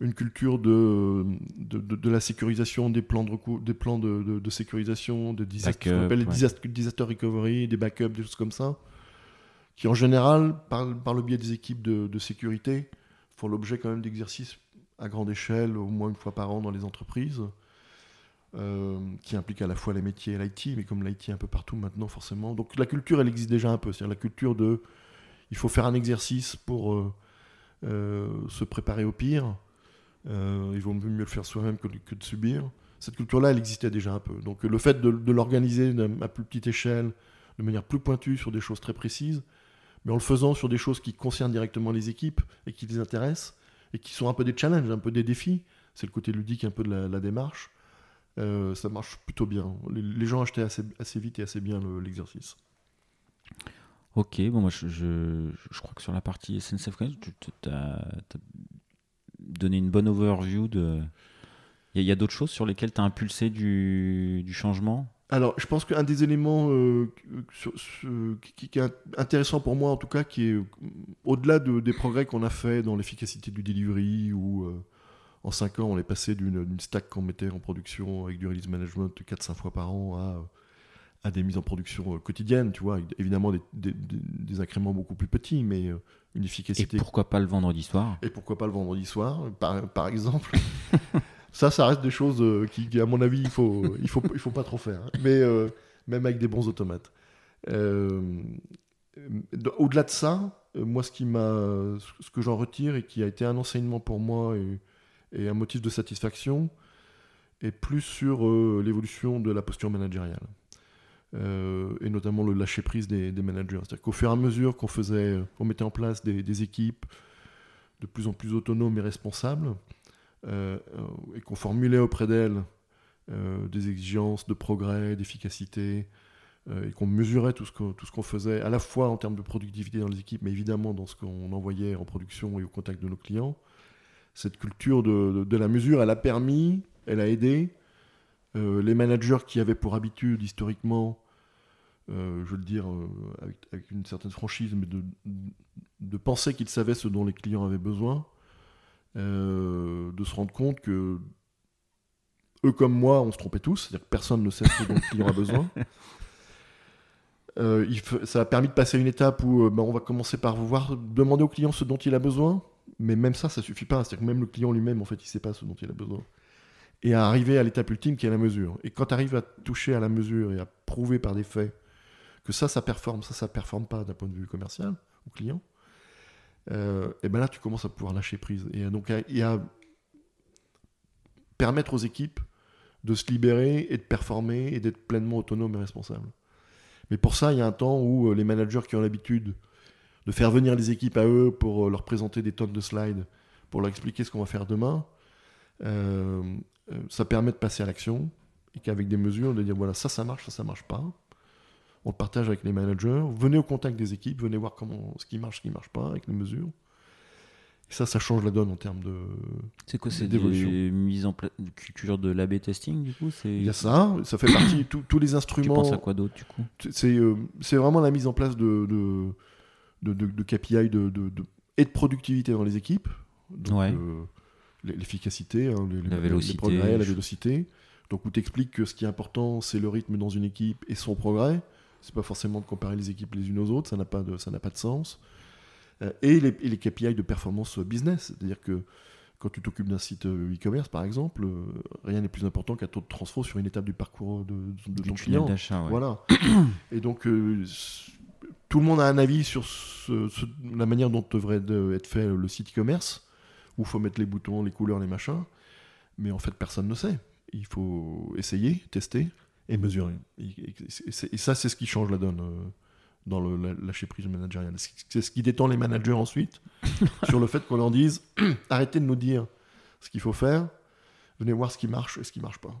Speaker 1: une culture de, de, de- de la sécurisation des plans de, recou- des plans de, sécurisation, de disaster, les disaster, disaster recovery, des backups, des choses comme ça, qui en général, par, par le biais des équipes de, de sécurité, font l'objet quand même d'exercices à grande échelle, au moins une fois par an dans les entreprises. Euh, qui impliquent à la fois les métiers et l'IT, mais comme l'IT est un peu partout maintenant, forcément. Donc la culture, elle existe déjà un peu. C'est-à-dire la culture de. Il faut faire un exercice pour euh, euh, se préparer au pire. Il vaut mieux le faire soi-même que, de- subir. Cette culture-là, elle existait déjà un peu. Donc le fait de, l'organiser à plus petite échelle, de manière plus pointue sur des choses très précises, mais en le faisant sur des choses qui concernent directement les équipes et qui les intéressent, et qui sont un peu des challenges, un peu des défis, c'est le côté ludique un peu de la démarche, euh, ça marche plutôt bien. Les, les gens achetaient assez, assez vite et assez bien le- l'exercice.
Speaker 2: Ok, bon, moi je, je, je crois que sur la partie SNCF tu as, donné une bonne overview de. Il y a, d'autres choses sur lesquelles tu as impulsé du, du changement?
Speaker 1: Alors, je pense qu'un des éléments euh, sur- sur- qui, qui est intéressant pour moi, en tout cas, qui est euh, au-delà de- des progrès qu'on a fait dans l'efficacité du delivery, euh, en 5 ans, on est passé d'une stack qu'on mettait en production avec du release management 4-5 fois par an à, à des mises en production euh, quotidiennes, tu vois, avec évidemment des, des- incréments beaucoup plus petits, mais euh, une
Speaker 2: Et
Speaker 1: efficacité.
Speaker 2: pourquoi pas le vendredi soir?
Speaker 1: Et pourquoi pas le vendredi soir, par, par exemple? Ça, ça reste des choses euh, qui, qui, à mon avis, il faut, il faut, il faut pas trop faire. hein. Mais euh, même avec des bons automates. Euh, de- Au-delà de ça, moi, ce qui ce que j'en retire et qui a été un enseignement pour moi et, et un motif de satisfaction, est plus sur euh, l'évolution de la posture managériale. Euh, et notamment le lâcher prise des, managers. C'est-à-dire qu'au fur et à mesure qu'on faisait, mettait en place des, équipes de plus en plus autonomes et responsables, euh, et qu'on formulait auprès d'elles des exigences de progrès, d'efficacité, et qu'on mesurait tout ce qu'on tout ce qu'on faisait, à la fois en termes de productivité dans les équipes, mais évidemment dans ce qu'on envoyait en production et au contact de nos clients. Cette culture de, de- de la mesure, elle a permis, elle a aidé euh, les managers qui avaient pour habitude historiquement, euh, je veux le dire euh, avec, avec une certaine franchise, mais de, de penser qu'ils savaient ce dont les clients avaient besoin, de se rendre compte que eux comme moi, on se trompait tous, c'est-à-dire que personne ne sait ce dont le client a besoin. Euh, ça a permis de passer à une étape où euh, ben, on va commencer par voir demander au client ce dont il a besoin, mais même ça, ça suffit pas. C'est-à-dire que même le client lui-même, en fait, il sait pas ce dont il a besoin. Et à arriver à l'étape ultime qui est la mesure. Et quand tu arrives à toucher à la mesure et à prouver par des faits que ça, ça performe, ça, ça performe pas d'un point de vue commercial au client, euh, et ben là, tu commences à pouvoir lâcher prise. Et euh, donc, à- et à permettre aux équipes de se libérer et de performer et d'être pleinement autonomes et responsables. Mais pour ça, il y a un temps où euh, les managers qui ont l'habitude de faire venir les équipes à eux pour euh, leur présenter des tonnes de slides, pour leur expliquer ce qu'on va faire demain, euh, euh, ça permet de passer à l'action et qu'avec des mesures, de dire voilà, ça, ça marche, ça, ça marche pas. On le partage avec les managers. Venez au contact des équipes, venez voir comment, ce qui marche, ce qui marche pas avec les mesures. Et ça, ça change la donne en termes de.
Speaker 2: C'est quoi C'est des mises en place de culture de l'AB testing du coup
Speaker 1: Il y a ça, ça fait partie, tous- tous les
Speaker 2: Tu
Speaker 1: instruments.
Speaker 2: penses à quoi d'autre du coup?
Speaker 1: C'est euh, vraiment la mise en place de, de, de, de- de KPI de, de- de- et de productivité dans les équipes. Donc,
Speaker 2: Ouais.
Speaker 1: euh, l'e- l'efficacité, hein, les,
Speaker 2: La vélocité,
Speaker 1: les progrès, la vélocité. Donc, où tu expliques que ce qui est important, c'est le rythme dans une équipe et son progrès. C'est pas forcément de comparer les équipes les unes aux autres, ça n'a pas de, ça n'a pas de sens. Euh, et, les, et les KPI de performance business, c'est-à-dire que quand tu t'occupes d'un site euh, e-commerce, par exemple, euh, rien n'est plus important qu'un taux de transfo sur une étape du parcours de, de
Speaker 2: Du
Speaker 1: ton client.
Speaker 2: ouais.
Speaker 1: Voilà. Et donc, tout le monde a un avis sur ce- ce- la manière dont devrait de- être fait le site e-commerce, où il faut mettre les boutons, les couleurs, les machins. Mais en fait, personne ne sait. Il faut essayer, tester et mesurer. Et, et- et c'est- et ça, c'est ce qui change la donne euh, dans le la- lâcher prise managériale. C'est c'est ce qui détend les managers ensuite sur le fait qu'on leur dise arrêtez de nous dire ce qu'il faut faire, venez voir ce qui marche et ce qui marche pas.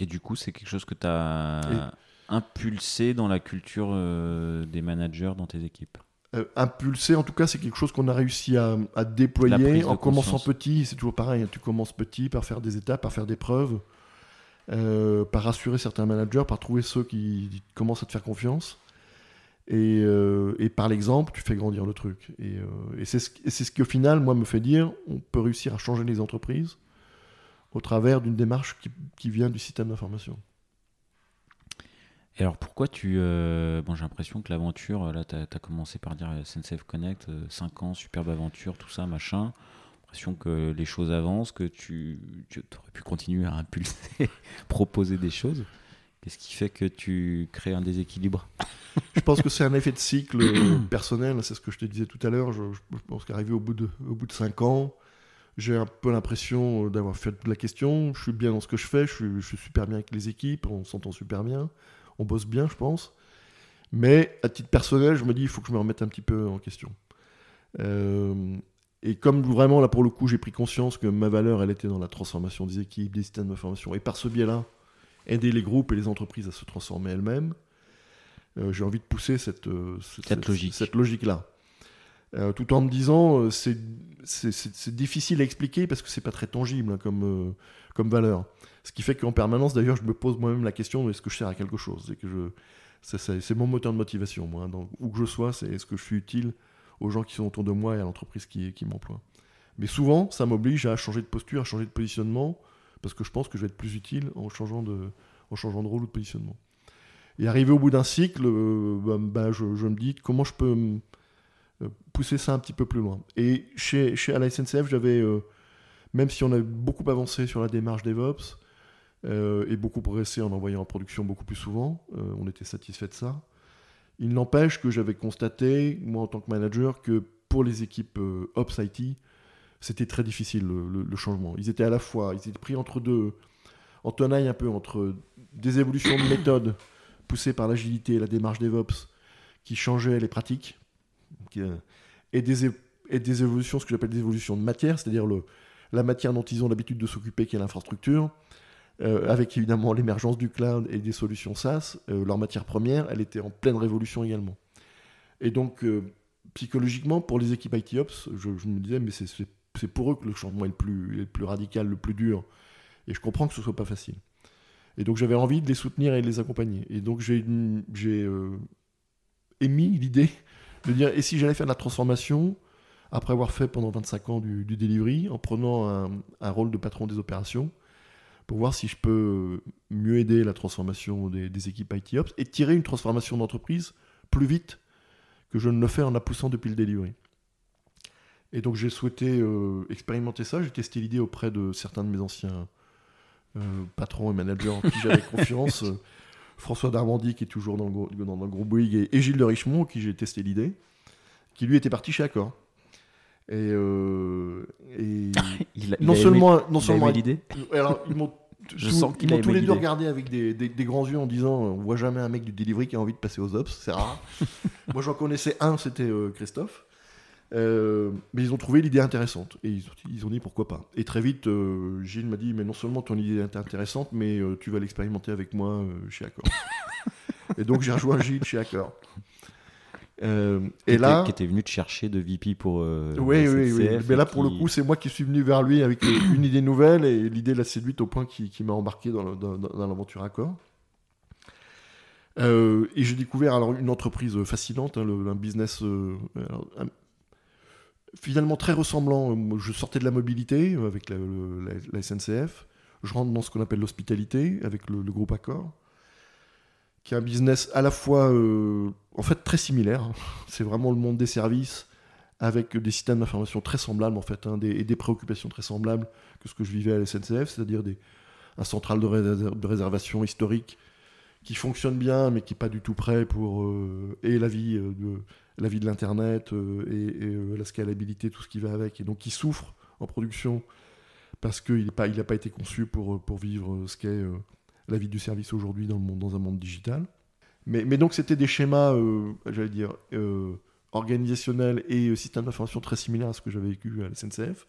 Speaker 2: Et du coup, c'est quelque chose que tu as impulsé dans la culture euh, des managers dans tes équipes.
Speaker 1: euh, impulser, en tout cas, c'est quelque chose qu'on a réussi à, déployer en commençant petit. C'est toujours pareil, hein. tu commences petit par faire des étapes, par faire des preuves, euh, par rassurer certains managers, par trouver ceux qui commencent à te faire confiance. Et, euh, par l'exemple, tu fais grandir le truc. Et, c'est ce, ce qui, au final, moi, me fait dire on peut réussir à changer les entreprises au travers d'une démarche qui vient du système d'information.
Speaker 2: Et alors pourquoi tu... Euh, bon j'ai l'impression que l'aventure, là tu as, commencé par dire euh, SNCF Connect, 5 euh, ans, superbe aventure, tout ça, machin. L'impression que les choses avancent, que tu, tu aurais pu continuer à impulser, proposer des choses. Qu'est-ce qui fait que tu crées un déséquilibre?
Speaker 1: Je pense que c'est un effet de cycle personnel, c'est ce que je te disais tout à l'heure. Je, pense qu'arrivé au bout de, au bout de 5 ans, j'ai un peu l'impression d'avoir fait de la question. Je suis bien dans ce que je fais, je suis, je suis super bien avec les équipes, on s'entend super bien on bosse bien, je pense. Mais à titre personnel, je me dis, il faut que je me remette un petit peu en question. Euh, et comme vraiment, là, pour le coup, j'ai pris conscience que ma valeur, elle était dans la transformation des équipes, des systèmes d'information. Et par ce biais-là, aider les groupes et les entreprises à se transformer elles-mêmes, euh, j'ai envie de pousser cette, euh,
Speaker 2: cette, logique.
Speaker 1: Cette logique-là. Tout en me disant, c'est difficile à expliquer parce que c'est pas très tangible hein, comme, comme valeur. Ce qui fait qu'en permanence, d'ailleurs, je me pose moi-même la question est-ce que je sers à quelque chose? C'est que je, c'est mon moteur de motivation, moi. Donc, où que je sois, c'est est-ce que je suis utile aux gens qui sont autour de moi et à l'entreprise qui, qui m'emploie? Mais souvent, ça m'oblige à changer de posture, à changer de positionnement, parce que je pense que je vais être plus utile en changeant de, en changeant de rôle ou de positionnement. Et arrivé au bout d'un cycle, euh, bah, bah, je, me dis comment je peux euh, pousser ça un petit peu plus loin. Et chez, chez à la SNCF, j'avais, euh, même si on a beaucoup avancé sur la démarche DevOps, euh, et beaucoup progressé en envoyant en production beaucoup plus souvent. Euh, on était satisfait de ça. Il n'empêche que j'avais constaté, moi en tant que manager, que pour les équipes euh, Ops IT, c'était très difficile le, changement. Ils étaient à la fois, ils étaient pris entre deux, en tenaille un peu entre des évolutions de méthode poussées par l'agilité et la démarche DevOps qui changeaient les pratiques, et, des, et des évolutions, ce que j'appelle des évolutions de matière, c'est-à-dire la matière dont ils ont l'habitude de s'occuper, qui est l'infrastructure, euh, avec évidemment l'émergence du cloud et des solutions SaaS, euh, leur matière première, elle était en pleine révolution également. Et donc, euh, psychologiquement, pour les équipes IT Ops, je, me disais, mais c'est pour eux que le changement est le, plus, le plus radical, le plus dur. Et je comprends que ce soit pas facile. Et donc, j'avais envie de les soutenir et de les accompagner. Et donc, j'ai émis l'idée de dire, et si j'allais faire de la transformation après avoir fait pendant 25 ans du, delivery, en prenant un, un rôle de patron des opérations, pour voir si je peux mieux aider la transformation des, équipes IT Ops et tirer une transformation d'entreprise plus vite que je ne le fais en la poussant depuis le delivery. Et donc j'ai souhaité euh, expérimenter ça, j'ai testé l'idée auprès de certains de mes anciens euh, patrons et managers en qui j'avais confiance, euh, François Darmandy qui est toujours dans le, dans, le groupe Bouygues et, Gilles de Richemont qui j'ai testé l'idée, qui lui était parti chez Accor. Et,
Speaker 2: non seulement, non seulement
Speaker 1: l'idée. Alors ils m'ont je sens qu'ils tous les deux regardé avec des, des, grands yeux en disant on voit jamais un mec du delivery qui a envie de passer aux ops, c'est rare. Moi j'en connaissais un, c'était euh, Christophe. Euh, mais ils ont trouvé l'idée intéressante et ils, ont dit pourquoi pas. Et très vite, euh, Gilles m'a dit mais non seulement ton idée est intéressante, mais tu vas l'expérimenter avec moi chez Accor. et donc j'ai rejoint Gilles chez Accor.
Speaker 2: Euh, et là, qui était venu te chercher de VP pour. Euh,
Speaker 1: oui, oui, oui. Mais là, pour le coup, c'est moi qui suis venu vers lui avec une idée nouvelle et l'idée l'a séduite au point qu'il m'a embarqué dans l'aventure Accor. Euh, et j'ai découvert alors une entreprise fascinante, hein, un business finalement très ressemblant. Je sortais de la mobilité avec la, SNCF. Je rentre dans ce qu'on appelle l'hospitalité avec le, groupe Accor qui est un business à la fois euh, en fait très similaire. C'est vraiment le monde des services avec des systèmes d'information très semblables en fait, hein, des, et des préoccupations très semblables que ce que je vivais à la SNCF, c'est-à-dire un central de, réservation historique qui fonctionne bien mais qui n'est pas du tout prêt pour euh, et la vie euh, de la vie de l'internet et, la scalabilité, tout ce qui va avec, et donc qui souffre en production parce qu'il n'a pas, été conçu pour, pour vivre ce qu'est la vie du service aujourd'hui dans, un monde digital. Mais, donc c'était des schémas, euh, j'allais dire, euh, organisationnels et euh, systèmes d'information très similaires à ce que j'avais vécu à la SNCF.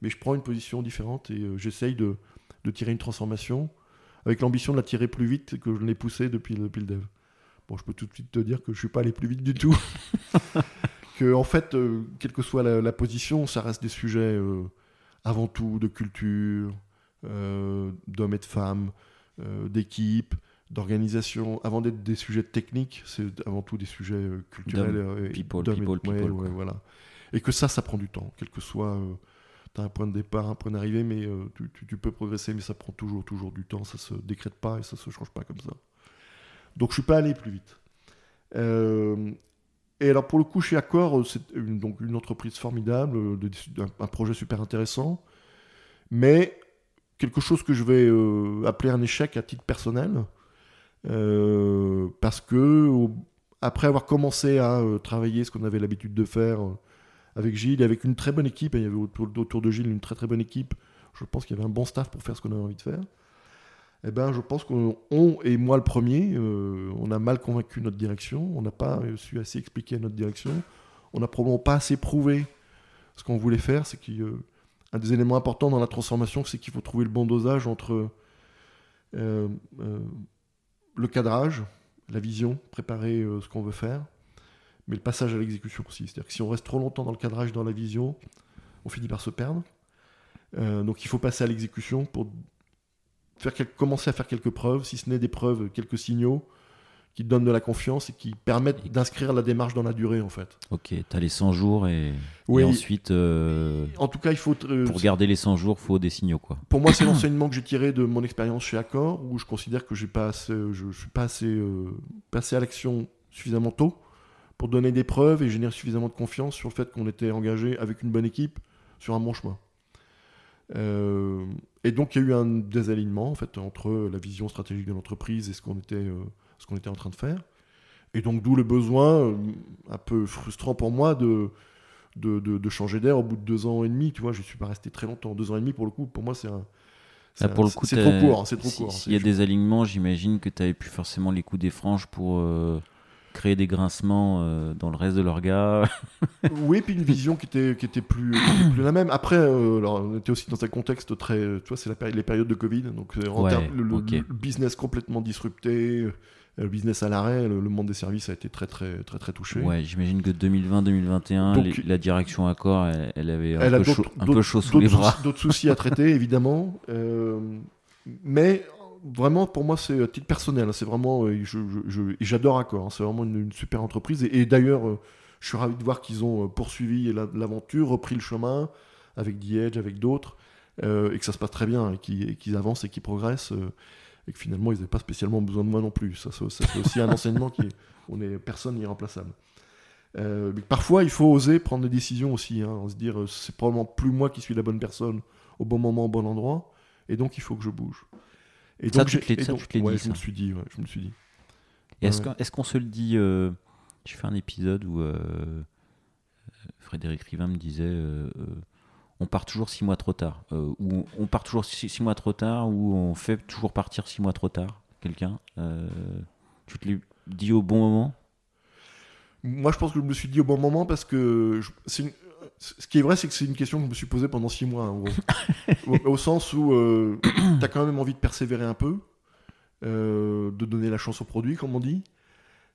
Speaker 1: Mais je prends une position différente et j'essaye de, de, tirer une transformation avec l'ambition de la tirer plus vite que je l'ai poussée depuis, depuis le dev. Bon, je peux tout de suite te dire que je ne suis pas allé plus vite du tout. que en fait, euh, quelle que soit la, la position, ça reste des sujets euh, avant tout de culture, euh, d'hommes et de femmes, d'équipe, d'organisation. Avant d'être des sujets techniques, c'est avant tout des sujets culturels. Et
Speaker 2: People,
Speaker 1: d'hommes et-
Speaker 2: people,
Speaker 1: ouais,
Speaker 2: people,
Speaker 1: ouais,
Speaker 2: quoi.
Speaker 1: voilà. Et que ça, ça prend du temps, quel que soit. euh, T'as un point de départ, un point d'arrivée, mais euh, tu, tu- tu peux progresser, mais ça prend toujours, toujours du temps. Ça se décrète pas et ça se change pas comme ça. Donc je suis pas allé plus vite. Euh, et alors pour le coup, chez Accor, c'est une, donc une entreprise formidable, euh, un, projet super intéressant, mais quelque chose que je vais euh, appeler un échec à titre personnel, parce que après avoir commencé à travailler ce qu'on avait l'habitude de faire avec Gilles, avec une très bonne équipe, et il y avait autour de Gilles une très très bonne équipe, je pense qu'il y avait un bon staff pour faire ce qu'on avait envie de faire. Eh ben, je pense qu'on, on, et moi le premier, euh, on a mal convaincu notre direction, on n'a pas su assez expliquer notre direction, on n'a probablement pas assez prouvé ce qu'on voulait faire. C'est qu'un des éléments importants dans la transformation, c'est qu'il faut trouver le bon dosage entre euh, euh, le cadrage, la vision, préparer ce qu'on veut faire, mais le passage à l'exécution aussi. C'est-à-dire que si on reste trop longtemps dans le cadrage, dans la vision, on finit par se perdre. Donc il faut passer à l'exécution pour faire commencer à faire quelques preuves, si ce n'est des preuves, quelques signaux qui donnent de la confiance et qui permettent d'inscrire la démarche dans la durée en fait.
Speaker 2: Ok, t'as les 100 jours et,
Speaker 1: Oui.
Speaker 2: et ensuite, euh,
Speaker 1: En tout cas, il faut. euh,
Speaker 2: pour garder les 100 jours, faut des signaux quoi.
Speaker 1: pour moi, c'est l'enseignement que j'ai tiré de mon expérience chez Accor, où je considère que j'ai pas assez, je, je suis pas assez euh, passé à l'action suffisamment tôt pour donner des preuves et générer suffisamment de confiance sur le fait qu'on était engagé avec une bonne équipe sur un bon chemin. Euh, et donc, il y a eu un désalignement en fait entre la vision stratégique de l'entreprise et ce qu'on était, euh, ce qu'on était en train de faire. Et donc, d'où le besoin, euh, un peu frustrant pour moi, de, de, de- de changer d'air au bout de deux ans et demi. Tu vois, je ne suis pas resté très longtemps. Deux ans et demi, pour le coup, pour moi, c'est un. un-
Speaker 2: pour le coup,
Speaker 1: c'est trop court. hein, C'est trop
Speaker 2: si-
Speaker 1: court.
Speaker 2: S'il y a des alignements, j'imagine que tu plus forcément les coups des franges pour euh, créer des grincements euh, dans le reste de l'orga.
Speaker 1: Oui, puis une vision qui était, qui était plus, qui était plus la même. Après, euh, alors, on était aussi dans un contexte très. Tu vois, c'est la péri- les périodes de Covid. Donc, euh, en
Speaker 2: Ouais,
Speaker 1: termes- le, business complètement disrupté, le business à l'arrêt, le, le monde des services a été très, très, très, très touché.
Speaker 2: Ouais, j'imagine que 2020-2021,
Speaker 1: Donc-
Speaker 2: les- la direction Accor, elle, elle avait un,
Speaker 1: Elle
Speaker 2: peu, chaud, un peu chaud sous les bras.
Speaker 1: D'autres soucis à traiter, évidemment. Mais vraiment, pour moi, c'est à titre personnel. hein, C'est vraiment. euh, J'adore Accor. hein, C'est vraiment une, une super entreprise. Et, et d'ailleurs, euh, je suis ravi de voir qu'ils ont euh, poursuivi la- l'aventure, repris le chemin avec The Edge, avec d'autres, euh, et que ça se passe très bien, et qu'ils avancent et qu'ils progressent. euh, et que finalement, ils n'avaient pas spécialement besoin de moi non plus. Ça, ça, ça, c'est aussi un enseignement qui est. On est personne irremplaçable. Mais parfois, il faut oser prendre des décisions aussi. Hein, on se dire, c'est probablement plus moi qui suis la bonne personne au bon moment, au bon endroit, et donc il faut que je bouge. Et
Speaker 2: Ça,
Speaker 1: donc,
Speaker 2: tu te l'es-
Speaker 1: et
Speaker 2: ça,
Speaker 1: donc-
Speaker 2: tu te l'es
Speaker 1: ouais,
Speaker 2: dit,
Speaker 1: je me suis dit, ouais, je me suis dit.
Speaker 2: Et Est-ce
Speaker 1: Ouais.
Speaker 2: qu'on se le dit euh, J'ai fait un épisode où euh, Frédéric Rivin me disait euh, on part toujours six mois trop tard. Euh, ou on part toujours six, six mois trop tard, ou on fait toujours partir six mois trop tard quelqu'un. Euh, tu te l'es dit au bon moment?
Speaker 1: Moi, je pense que je me suis dit au bon moment parce que je- c'est une- ce qui est vrai, c'est que c'est une question que je me suis posée pendant six mois, en gros. au, au sens où tu as quand même envie de persévérer un peu, euh, de donner la chance au produit, comme on dit.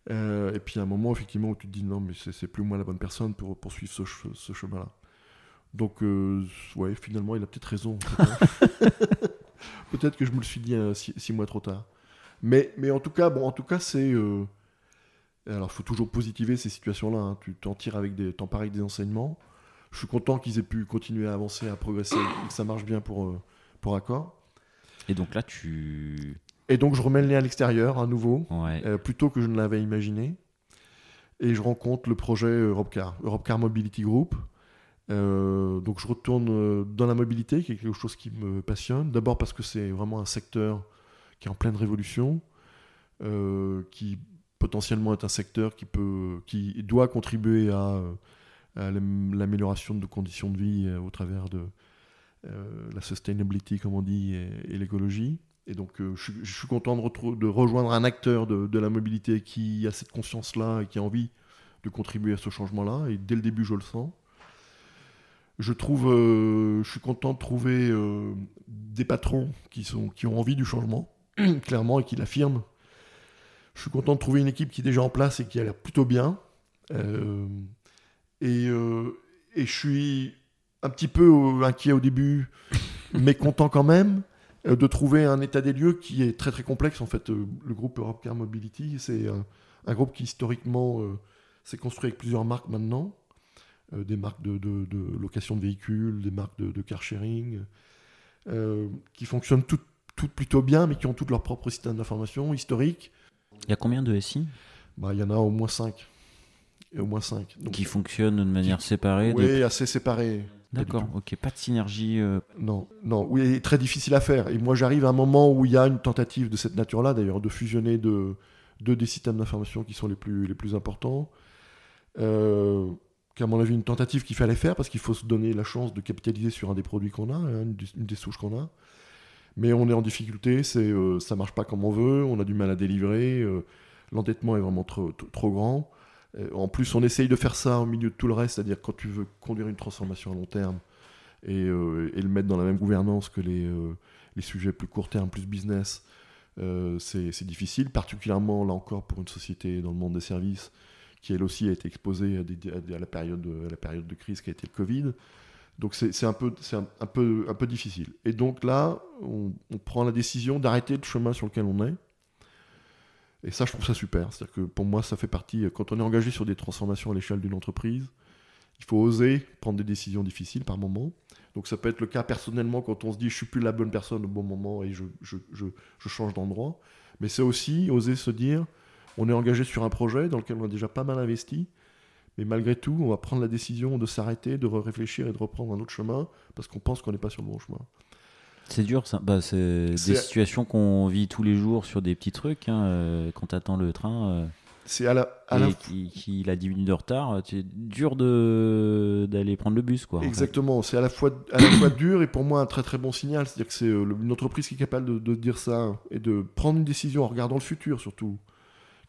Speaker 1: Euh, et puis, il y a un moment, effectivement, où tu te dis non, mais c'est plus moi la bonne personne pour poursuivre ce, che- ce chemin-là. Donc, euh, ouais, finalement, il a peut-être raison. hein. peut-être que je me le suis dit euh, six, six mois trop tard. Mais, mais en tout cas, bon, en tout cas, c'est. euh, alors, il faut toujours positiver ces situations-là. hein. Tu t'en tires avec des, t'en avec des enseignements. Je suis content qu'ils aient pu continuer à avancer, à progresser, et que ça marche bien pour, euh, pour Accor.
Speaker 2: Et donc là, tu.
Speaker 1: Et donc, je remets le nez à l'extérieur à nouveau,
Speaker 2: Ouais.
Speaker 1: euh, plutôt que je ne l'avais imaginé. Et je rencontre le projet Europcar, Europcar Mobility Group. Euh, donc, je retourne euh, dans la mobilité, qui est quelque chose qui me passionne. D'abord parce que c'est vraiment un secteur qui est en pleine révolution, euh, qui potentiellement est un secteur qui, peut, qui doit contribuer à, l'am- l'amélioration de conditions de vie euh, au travers de euh, la sustainability, comme on dit, et, l'écologie. Et donc, euh, je, suis- content de, rejoindre un acteur de, la mobilité qui a cette conscience-là et qui a envie de contribuer à ce changement-là. Et dès le début, je le sens. Je trouve, euh, je suis content de trouver euh, des patrons qui, sont, qui ont envie du changement, clairement, et qui l'affirment. Je suis content de trouver une équipe qui est déjà en place et qui a l'air plutôt bien. Euh, Et, euh, et je suis un petit peu euh, inquiet au début, mais content quand même euh, de trouver un état des lieux qui est très très complexe. En fait, le groupe Europe Car Mobility, c'est un, un groupe qui historiquement euh, s'est construit avec plusieurs marques maintenant. Euh, des marques de, de- de location de véhicules, des marques de, de car sharing, euh, qui fonctionnent toutes, toutes plutôt bien, mais qui ont toutes leur propre système d'information historique.
Speaker 2: Il y a combien de SI
Speaker 1: Bah, Il y en a au moins 5. Et au moins 5. Donc,
Speaker 2: qui fonctionnent de manière séparée de-
Speaker 1: oui, assez séparés.
Speaker 2: D'accord, ok, pas de synergie. euh,
Speaker 1: Non, non, oui, très difficile à faire. Et moi, j'arrive à un moment où il y a une tentative de cette nature-là, d'ailleurs, de fusionner deux, deux des systèmes d'information qui sont les plus, les plus importants. Euh, qu'à mon avis, une tentative qu'il fallait faire parce qu'il faut se donner la chance de capitaliser sur un des produits qu'on a, hein, une, des- une des souches qu'on a. Mais on est en difficulté, c'est, euh, ça marche pas comme on veut, on a du mal à délivrer, euh, l'endettement est vraiment trop, trop- trop grand. Euh, en plus, on essaye de faire ça au milieu de tout le reste, c'est-à-dire quand tu veux conduire une transformation à long terme et, euh, le mettre dans la même gouvernance que les, euh, sujets plus court terme, plus business, c'est difficile, particulièrement là encore pour une société dans le monde des services qui elle aussi a été exposée à, la, période de, à la période de crise qui a été le Covid. Donc c'est un, peu, un, peu, un peu difficile. Et donc là, on prend la décision d'arrêter le chemin sur lequel on est. Et ça, je trouve ça super. C'est-à-dire que pour moi, ça fait partie, quand on est engagé sur des transformations à l'échelle d'une entreprise, il faut oser prendre des décisions difficiles par moment. Donc ça peut être le cas personnellement quand on se dit je suis plus la bonne personne au bon moment et je, je, je, je change d'endroit. Mais c'est aussi oser se dire on est engagé sur un projet dans lequel on a déjà pas mal investi, mais malgré tout, on va prendre la décision de s'arrêter, de réfléchir et de reprendre un autre chemin parce qu'on pense qu'on n'est pas sur le bon chemin.
Speaker 2: C'est dur, ça. Bah, c'est des situations qu'on vit tous les jours sur des petits trucs. hein, euh, quand t'attends le train euh,
Speaker 1: C'est à la, à
Speaker 2: et
Speaker 1: la
Speaker 2: qui- a 10 minutes de retard, euh, c'est dur de d'aller prendre le bus, quoi. en fait.
Speaker 1: Exactement, c'est à la fois à la fois dur et pour moi un très très bon signal. C'est-à-dire que c'est euh, une entreprise qui est capable de, de dire ça et de prendre une décision en regardant le futur surtout.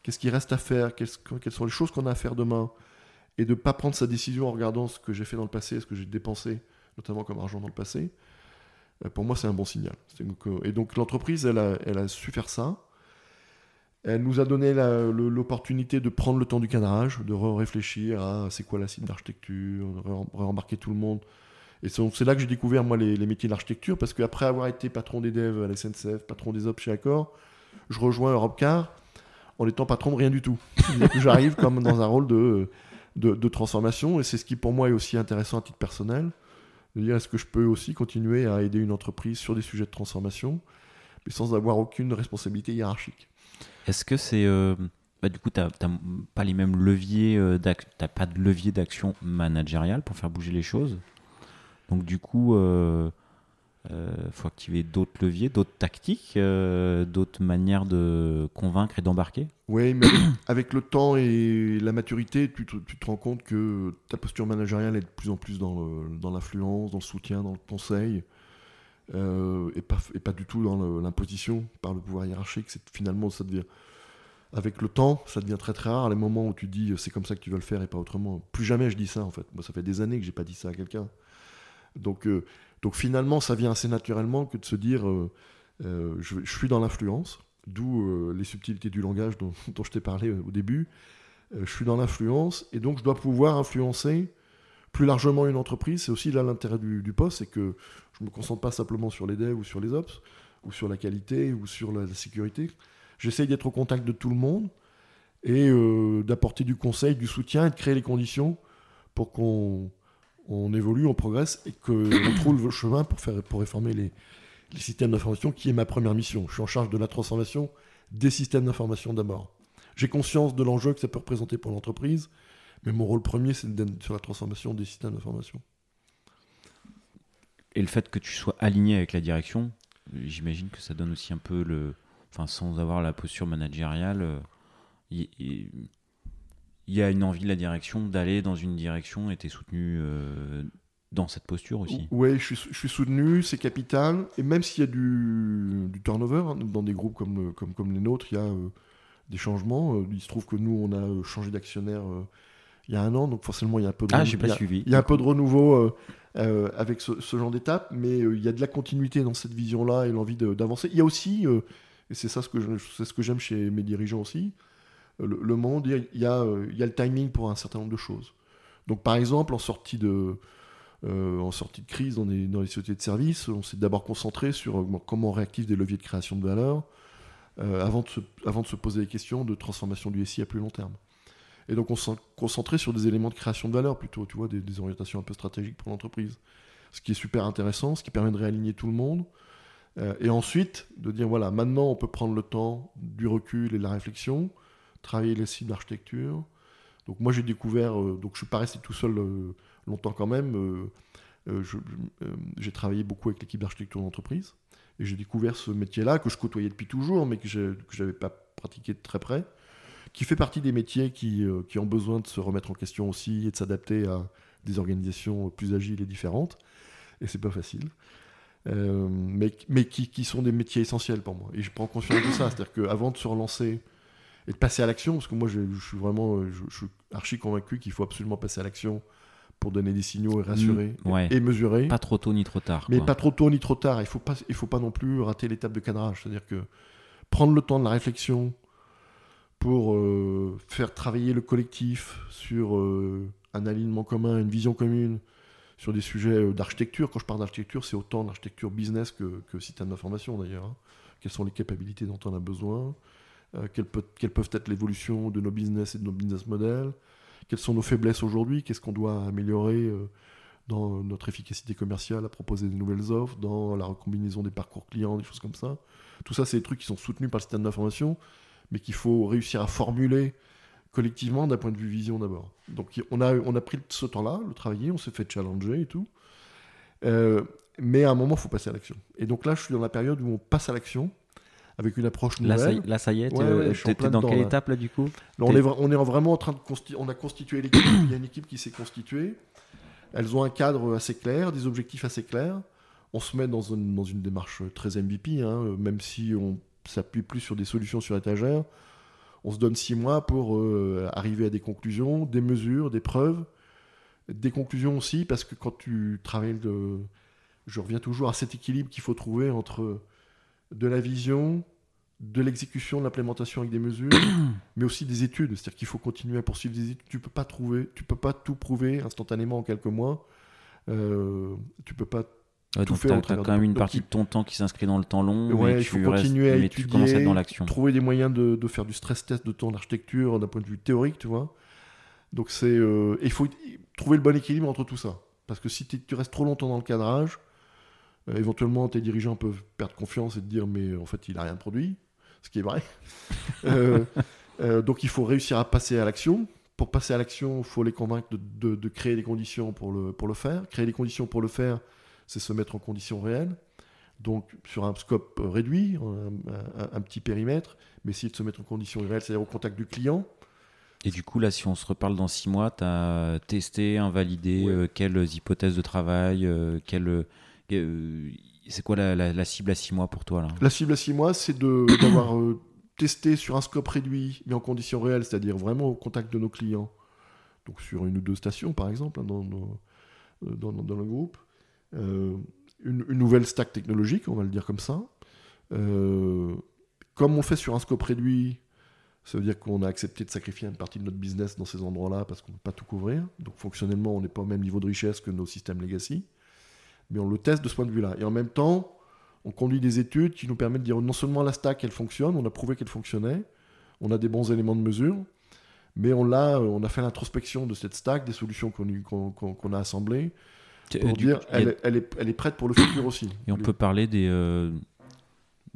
Speaker 1: Qu'est-ce qui reste à faire? Quelles sont les choses qu'on a à faire demain? Et de ne pas prendre sa décision en regardant ce que j'ai fait dans le passé, ce que j'ai dépensé, notamment comme argent dans le passé. Euh, Pour moi, c'est un bon signal. Et donc l'entreprise, elle a, su faire ça. Elle nous a donné l'opportunité de prendre le temps du cadrage, de réfléchir à c'est quoi la cible d'architecture, de re- rembarquer tout le monde. Et c'est là que j'ai découvert, moi, les, métiers de l'architecture, parce qu'après avoir été patron des devs à la SNCF, patron des ops chez Accor, je rejoins Europcar en étant patron de rien du tout. J'arrive comme dans un rôle de transformation, et c'est ce qui pour moi est aussi intéressant à titre personnel, dire est-ce que je peux aussi continuer à aider une entreprise sur des sujets de transformation, mais sans avoir aucune responsabilité hiérarchique?
Speaker 2: Est-ce que c'est. euh, bah, du coup, tu n'as pas les mêmes leviers, euh, t'as pas de levier d'action managériale pour faire bouger les choses? Donc, du coup, il faut activer d'autres leviers, d'autres tactiques, euh, d'autres manières de convaincre et d'embarquer.
Speaker 1: Oui, mais avec, le temps et la maturité, tu te, rends compte que ta posture managériale est de plus en plus dans l'influence, dans le soutien, dans le conseil, euh, et, pas, du tout dans l'imposition par le pouvoir hiérarchique. Finalement, ça devient, avec le temps, ça devient très très rare les moments où tu dis c'est comme ça que tu veux le faire et pas autrement. Plus jamais je dis ça en fait. Moi, ça fait des années que j'ai pas dit ça à quelqu'un. Donc, euh, donc finalement, ça vient assez naturellement que de se dire euh, euh, je, suis dans l'influence, d'où euh, les subtilités du langage dont, je t'ai parlé au début. Je suis dans l'influence et donc je dois pouvoir influencer plus largement une entreprise. C'est aussi là l'intérêt du, poste, c'est que je me concentre pas simplement sur les devs ou sur les ops ou sur la qualité ou sur la, sécurité. J'essaye d'être au contact de tout le monde et d'apporter du conseil, du soutien et de créer les conditions pour qu'on on évolue, on progresse et qu'on trouve le chemin pour, faire, pour réformer les, les systèmes d'information, qui est ma première mission. Je suis en charge de la transformation des systèmes d'information d'abord. J'ai conscience de l'enjeu que ça peut représenter pour l'entreprise, mais mon rôle premier, c'est d'être sur la transformation des systèmes d'information.
Speaker 2: Et le fait que tu sois aligné avec la direction, j'imagine que ça donne aussi un peu le. Enfin, sans avoir la posture managériale, euh, il il- il y, a une envie de la direction d'aller dans une direction et tu es soutenu euh, dans cette posture aussi.
Speaker 1: Oui, je suis, je suis soutenu, c'est capital. Et même s'il y a du, du turnover hein, dans des groupes comme, comme, comme les nôtres, il y a euh, des changements. Euh, il se trouve que nous, on a euh, changé d'actionnaire euh, il y a un an, donc forcément, il y a un peu de,
Speaker 2: Ah,
Speaker 1: il
Speaker 2: pas
Speaker 1: y a-
Speaker 2: suivi.
Speaker 1: il y a un peu de renouveau euh, euh, avec ce, ce genre d'étape, mais euh, il y a de la continuité dans cette vision-là et l'envie d'avancer. Il y a aussi, euh, et c'est ça ce que c'est ce que j'aime chez mes dirigeants aussi, euh, le, le euh, il y a le timing pour un certain nombre de choses. Donc par exemple, en sortie de, de crise dans les, les sociétés de services, on s'est d'abord concentré sur comment on réactive des leviers de création de valeur avant, de se, poser des questions de transformation du SI à plus long terme. Et donc on s'est concentré sur des éléments de création de valeur plutôt, tu vois, des, orientations un peu stratégiques pour l'entreprise. Ce qui est super intéressant, ce qui permet de réaligner tout le monde, euh, et ensuite, de dire voilà, maintenant on peut prendre le temps du recul et de la réflexion, travailler les sites d'architecture. Donc moi j'ai découvert, euh, donc je suis pas resté tout seul euh, longtemps quand même. j'ai travaillé beaucoup avec l'équipe d'architecture d'entreprise et j'ai découvert ce métier-là que je côtoyais depuis toujours, mais que je n'avais pas pratiqué de très près, qui fait partie des métiers qui, qui, ont besoin de se remettre en question aussi et de s'adapter à des organisations plus agiles et différentes. Et c'est pas facile. Euh, mais, mais qui, qui, sont des métiers essentiels pour moi. Et je prends conscience de ça. C'est-à-dire qu'avant de se relancer et de passer à l'action, parce que moi je, suis vraiment je, suis archi convaincu qu'il faut absolument passer à l'action pour donner des signaux et rassurer
Speaker 2: mm,
Speaker 1: et, mesurer.
Speaker 2: Pas trop tôt ni trop tard.
Speaker 1: Mais pas trop tôt ni trop tard. Il faut pas, il faut pas non plus rater l'étape de cadrage. C'est-à-dire que prendre le temps de la réflexion pour euh, faire travailler le collectif sur euh, un alignement commun, une vision commune, sur des sujets euh, d'architecture. Quand je parle d'architecture, c'est autant d'architecture business que, que système d'information d'ailleurs. Hein. Quelles sont les capacités dont on a besoin euh, quelles, peuvent être l'évolution de nos business et de nos business models? Quelles sont nos faiblesses aujourd'hui? Qu'est-ce qu'on doit améliorer euh, dans notre efficacité commerciale à proposer de nouvelles offres, dans la recombinaison des parcours clients, des choses comme ça? Tout ça, c'est des trucs qui sont soutenus par le système d'information, mais qu'il faut réussir à formuler collectivement d'un point de vue vision d'abord. Donc on a, on a pris ce temps-là, le travailler, on s'est fait challenger et tout. Euh, mais à un moment, il faut passer à l'action. Et donc là, je suis dans la période où on passe à l'action avec une approche nouvelle.
Speaker 2: Là, ça y, est, tu es dans quelle étape là du coup
Speaker 1: on, est, on est vraiment en train de constituer, on a constitué l'équipe, il y a une équipe qui s'est constituée. Elles ont un cadre assez clair, des objectifs assez clairs. On se met dans une, dans une démarche très MVP, hein, même si on s'appuie plus sur des solutions sur étagère on se donne six mois pour euh, arriver à des conclusions, des mesures, des preuves. Des conclusions aussi, parce que quand tu travailles de... Je reviens toujours à cet équilibre qu'il faut trouver entre de la vision, de l'exécution, de l'implémentation avec des mesures, mais aussi des études. C'est-à-dire qu'il faut continuer à poursuivre des études. Tu peux pas trouver, tu peux pas tout prouver instantanément en quelques mois. Euh, tu peux pas
Speaker 2: Ouais, tout tu as, quand même une partie de ton temps qui s'inscrit dans le temps long.
Speaker 1: Ouais,
Speaker 2: il
Speaker 1: faut continuer à étudier, dans l'action. Trouver des moyens de, faire du stress test de ton architecture d'un point de vue théorique, tu vois. Donc c'est, euh, il faut trouver le bon équilibre entre tout ça. Parce que si tu restes trop longtemps dans le cadrage, euh, éventuellement tes dirigeants peuvent perdre confiance et te dire mais en fait il a rien produit, ce qui est vrai. Euh, donc il faut réussir à passer à l'action. Pour passer à l'action, il faut les convaincre de, de, créer les conditions pour le, pour le faire. Créer les conditions pour le faire, c'est se mettre en conditions réelles. Donc sur un scope réduit, un, petit périmètre, mais essayer de se mettre en conditions réelles, c'est-à-dire au contact du client.
Speaker 2: Et du coup, là, si on se reparle dans six mois, tu as testé, invalidé euh, quelles hypothèses de travail, euh, euh, c'est quoi la, cible à six mois pour toi là?
Speaker 1: La cible à six mois, c'est d'avoir testé sur un scope réduit, mais en conditions réelles, c'est-à-dire vraiment au contact de nos clients. Donc sur une ou deux stations, par exemple, hein, dans, dans, dans le groupe. Euh, une, nouvelle stack technologique, on va le dire comme ça. Euh, comme on fait sur un scope réduit, ça veut dire qu'on a accepté de sacrifier une partie de notre business dans ces endroits-là parce qu'on ne peut pas tout couvrir. Donc fonctionnellement, on n'est pas au même niveau de richesse que nos systèmes legacy. Mais on le teste de ce point de vue-là. Et en même temps, on conduit des études qui nous permettent de dire non seulement la stack, elle fonctionne, on a prouvé qu'elle fonctionnait, on a des bons éléments de mesure, mais on a, on a fait l'introspection de cette stack, des solutions qu'on a assemblées, pour dire, elle, elle, est, elle, est, prête pour le futur aussi.
Speaker 2: Et on peut parler des, euh,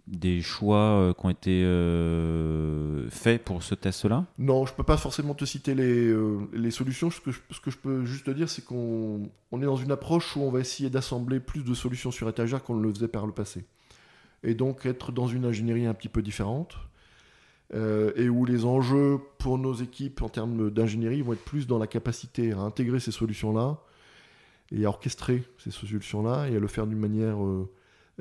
Speaker 2: des choix euh, qui ont été euh, faits pour ce test-là?
Speaker 1: Non, je ne peux pas forcément te citer les, les solutions. Ce que, je, peux juste te dire, c'est qu'on on est dans une approche où on va essayer d'assembler plus de solutions sur étagère qu'on ne le faisait par le passé. Et donc être dans une ingénierie un petit peu différente. et où les enjeux pour nos équipes en termes d'ingénierie vont être plus dans la capacité à intégrer ces solutions-là et à orchestrer ces solutions-là et à le faire d'une manière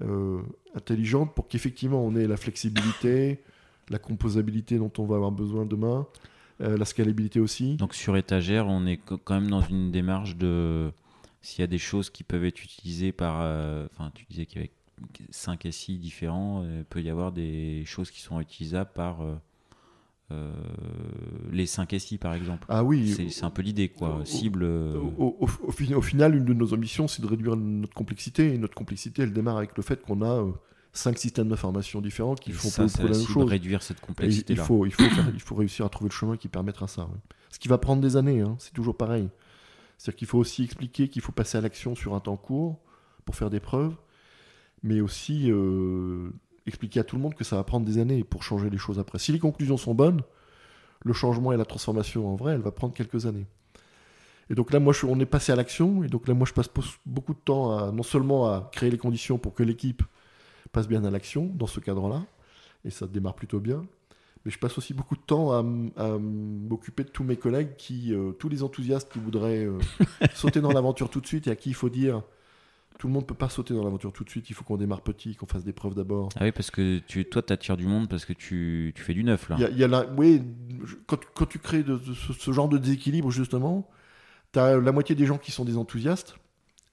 Speaker 1: euh, euh, intelligente pour qu'effectivement on ait la flexibilité, la composabilité dont on va avoir besoin demain, euh, la scalabilité aussi.
Speaker 2: Donc sur étagère, on est quand même dans une démarche de s'il y a des choses qui peuvent être utilisées par, enfin tu disais qu'il y avait 5 SI différents, il peut y avoir des choses qui sont utilisables par euh, les 5 SI par exemple.
Speaker 1: Ah oui.
Speaker 2: C'est un peu l'idée quoi.
Speaker 1: au-
Speaker 2: Cible. euh,
Speaker 1: Au, au- au fin- au final, une de nos ambitions, c'est de réduire notre complexité. Et notre complexité, elle démarre avec le fait qu'on a euh, cinq systèmes d'information différents qui
Speaker 2: et
Speaker 1: font
Speaker 2: ça,
Speaker 1: peu
Speaker 2: la
Speaker 1: la même chose.
Speaker 2: réduire cette
Speaker 1: Et
Speaker 2: complexité
Speaker 1: il, faut, il, faut faire- il faut réussir à trouver le chemin qui permettra ça. ouais. Ce qui va prendre des années, hein, c'est toujours pareil. C'est-à-dire qu'il faut aussi expliquer qu'il faut passer à l'action sur un temps court pour faire des preuves, mais aussi euh, expliquer à tout le monde que ça va prendre des années pour changer les choses après. Si les conclusions sont bonnes, le changement et la transformation en vrai, elle va prendre quelques années. Et donc là, moi, je- on est passé à l'action, et donc là, moi, je passe beaucoup de temps à non seulement à créer les conditions pour que l'équipe passe bien à l'action dans ce cadre-là, et ça démarre plutôt bien, mais je passe aussi beaucoup de temps à m'occuper de tous mes collègues, qui, euh, tous les enthousiastes qui voudraient euh, sauter dans l'aventure tout de suite, et à qui il faut dire, tout le monde peut pas sauter dans l'aventure tout de suite, il faut qu'on démarre petit, qu'on fasse des preuves d'abord.
Speaker 2: Ah oui, parce que tu, toi, t'attires du monde parce que tu, tu fais du neuf là.
Speaker 1: Il y a, il y a la- oui, je- quand, quand tu crées de, de ce, ce genre de déséquilibre, justement, tu as la moitié des gens qui sont des enthousiastes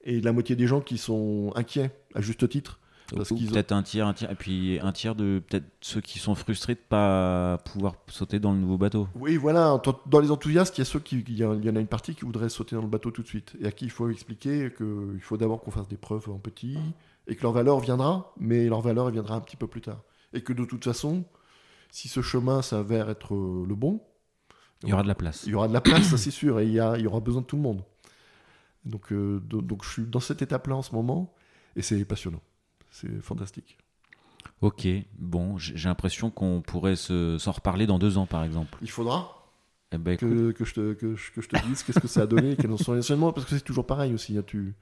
Speaker 1: et la moitié des gens qui sont inquiets, à juste titre. Parce
Speaker 2: Ou
Speaker 1: qu'ils ont-
Speaker 2: peut-être un tiers, un tiers, et puis un tiers de peut-être ceux qui sont frustrés de pas pouvoir sauter dans le nouveau bateau.
Speaker 1: Oui, voilà, dans les enthousiastes, il y a ceux qui, il y, en a une partie qui voudrait sauter dans le bateau tout de suite et à qui il faut expliquer qu'il faut d'abord qu'on fasse des preuves en petit et que leur valeur viendra, mais leur valeur elle viendra un petit peu plus tard. Et que de toute façon, si ce chemin s'avère être euh, le bon,
Speaker 2: Il y aura de la place.
Speaker 1: Il y aura de la place, ça c'est sûr, et il y, a- il y aura besoin de tout le monde. Donc, euh, do- donc je suis dans cette étape-là en ce moment, et c'est passionnant. C'est fantastique.
Speaker 2: Ok, bon, j'ai l'impression qu'on pourrait se- s'en reparler dans deux ans par exemple.
Speaker 1: Il faudra
Speaker 2: Eh ben,
Speaker 1: que, que je, te, que, je, que je te dise qu'est-ce que ça a donné, quels sont les enseignements, parce que c'est toujours pareil aussi. hein, tu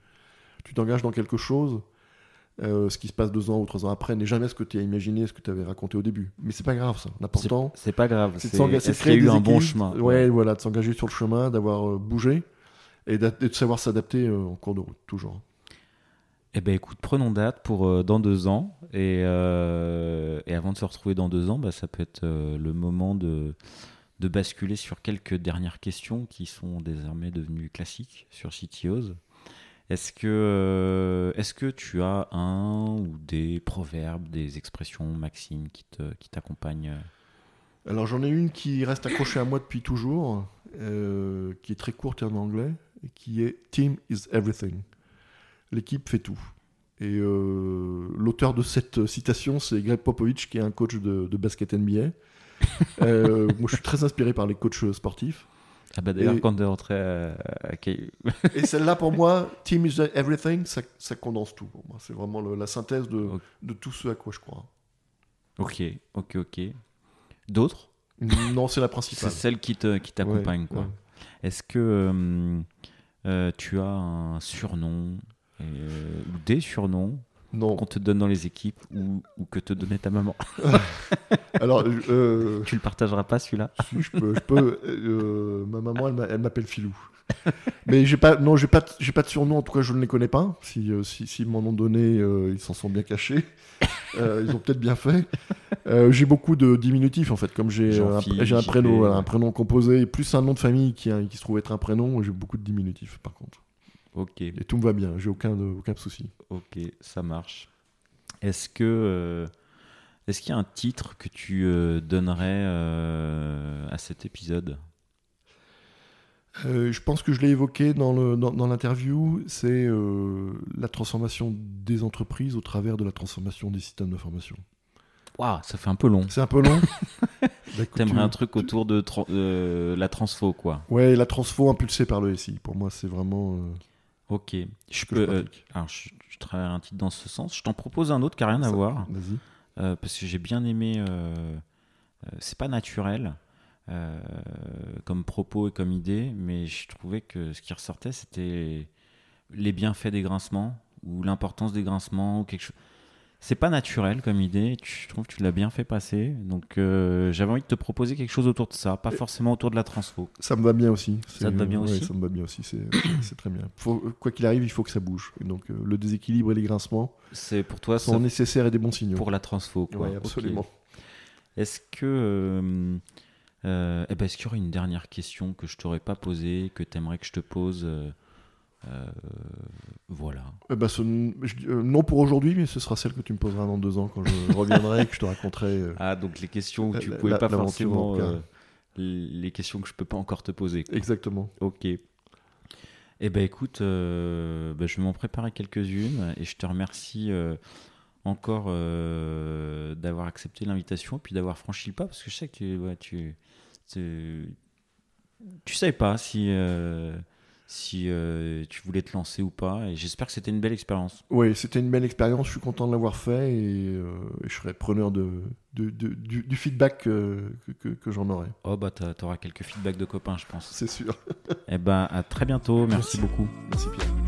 Speaker 1: tu t'engages dans quelque chose, euh, ce qui se passe deux ans ou trois ans après n'est jamais ce que tu as imaginé, ce que tu avais raconté au début. Mais c'est pas grave ça. L'important,
Speaker 2: c'est pas grave.
Speaker 1: c'est de
Speaker 2: c'est-
Speaker 1: s'engager, c'est de
Speaker 2: Est-ce qu'il y
Speaker 1: créer
Speaker 2: a eu un bon chemin?
Speaker 1: Ouais, voilà, de s'engager sur le chemin, d'avoir euh, bougé et de savoir s'adapter euh, en cours de route, toujours.
Speaker 2: Eh ben écoute, prenons date pour euh, dans deux ans. Et, euh, et avant de se retrouver dans deux ans, bah, ça peut être euh, le moment de, basculer sur quelques dernières questions qui sont désormais devenues classiques sur CTOs. Est-ce que, est-ce que tu as un ou des proverbes, des expressions, maximes qui, te, qui t'accompagnent?
Speaker 1: Alors j'en ai une qui reste accrochée à moi depuis toujours, qui est très courte en anglais, qui est Team is everything. L'équipe fait tout. Et euh, l'auteur de cette citation, c'est Greg Popovich, qui est un coach de, de basket NBA. Euh, moi, je suis très inspiré par les coachs sportifs.
Speaker 2: Ah bah d'ailleurs, quand tu es rentré à,
Speaker 1: Et celle-là, pour moi, Team is everything, ça, ça condense tout. Pour moi, c'est vraiment le- la synthèse de, de tout ce à quoi je crois.
Speaker 2: Ok, ok, ok. D'autres?
Speaker 1: Non, c'est la
Speaker 2: C'est
Speaker 1: principale.
Speaker 2: celle qui, te, qui t'accompagne,
Speaker 1: Ouais,
Speaker 2: quoi.
Speaker 1: ouais.
Speaker 2: Est-ce que euh, euh, tu as un surnom? Euh, ou des surnoms
Speaker 1: Non.
Speaker 2: qu'on te donne dans les équipes ou, ou que te donnait ta maman
Speaker 1: Alors, euh,
Speaker 2: Tu le partageras pas celui-là?
Speaker 1: je peux. Je peux euh, ma maman, elle m'a- elle m'appelle Filou. Mais j'ai pas, non, j'ai pas, j'ai pas de surnom. En tout cas, je ne les connais pas. Si, si, si m'en ont donné, euh, ils s'en sont bien cachés. Ils ont peut-être bien fait. J'ai beaucoup de diminutifs en fait, comme j'ai un, prénom, un prénom composé plus un nom de famille qui, a- qui se trouve être un prénom. J'ai beaucoup de diminutifs par contre.
Speaker 2: Ok,
Speaker 1: Et tout me va bien. J'ai aucun, de- aucun souci.
Speaker 2: ok, ça marche. Est-ce que euh, est-ce qu'il y a un titre que tu euh, donnerais euh, à cet épisode?
Speaker 1: Euh, je pense que je l'ai évoqué dans, le, dans, dans l'interview, c'est euh, la transformation des entreprises au travers de la transformation des systèmes d'information.
Speaker 2: Waouh, ça fait un peu long.
Speaker 1: C'est un peu long. Bah,
Speaker 2: T'aimerais un truc autour de tra- euh, la transfo, quoi.
Speaker 1: Ouais, la transfo impulsée par le SI. Pour moi, c'est vraiment.
Speaker 2: Ok. Je peux.
Speaker 1: je
Speaker 2: euh, alors, je, je travaille un titre dans ce sens. Je t'en propose un autre qui n'a rien à
Speaker 1: Ça-
Speaker 2: voir.
Speaker 1: Vas-y.
Speaker 2: euh, parce que j'ai bien aimé. euh, c'est pas naturel comme propos et comme idée, mais je trouvais que ce qui ressortait, c'était les bienfaits des grincements ou l'importance des grincements ou quelque chose. C'est pas naturel comme idée. tu- Je trouve que tu l'as bien fait passer. Donc, euh, j'avais envie de te proposer quelque chose autour de ça, pas forcément autour de la transfo.
Speaker 1: Ça me va bien aussi.
Speaker 2: Ça te va bien
Speaker 1: ouais,
Speaker 2: aussi
Speaker 1: Ça me va bien aussi. C'est très bien. Faut- quoi qu'il arrive, il faut que ça bouge. Et donc, euh, le déséquilibre et les grincements
Speaker 2: C'est pour toi
Speaker 1: sont
Speaker 2: ça,
Speaker 1: nécessaires et des bons signaux.
Speaker 2: pour la transfo. Quoi.
Speaker 1: Ouais, absolument.
Speaker 2: Est-ce que. euh, euh, eh ben, est-ce qu'il y aurait une dernière question que je t'aurais pas posée, que tu aimerais que je te pose euh, Voilà.
Speaker 1: Eh ben, ce- je dis, euh, non pour aujourd'hui, mais ce sera celle que tu me poseras dans deux ans quand je reviendrai et que je te raconterai. euh,
Speaker 2: Ah, donc les questions
Speaker 1: La-
Speaker 2: tu
Speaker 1: la-
Speaker 2: pouvais
Speaker 1: la-
Speaker 2: pas forcément. les questions que je peux pas encore te poser. quoi.
Speaker 1: Exactement.
Speaker 2: Ok. Eh ben écoute, ben, je vais m'en préparer quelques-unes et je te remercie encore d'avoir accepté l'invitation puis d'avoir franchi le pas parce que je sais que tu, ouais, tu, tu, tu savais pas si, si euh, tu voulais te lancer ou pas et j'espère que c'était une belle expérience.
Speaker 1: Oui, c'était une belle expérience. Je suis content de l'avoir fait et, euh, et je serai preneur de, de- de- du, du feedback euh, que, que- que j'en aurai.
Speaker 2: Oh bah t'a- t'auras quelques feedbacks de copains je pense.
Speaker 1: C'est sûr.
Speaker 2: Eh ben à très bientôt, merci
Speaker 1: Merci.
Speaker 2: beaucoup.
Speaker 1: Merci Pierre.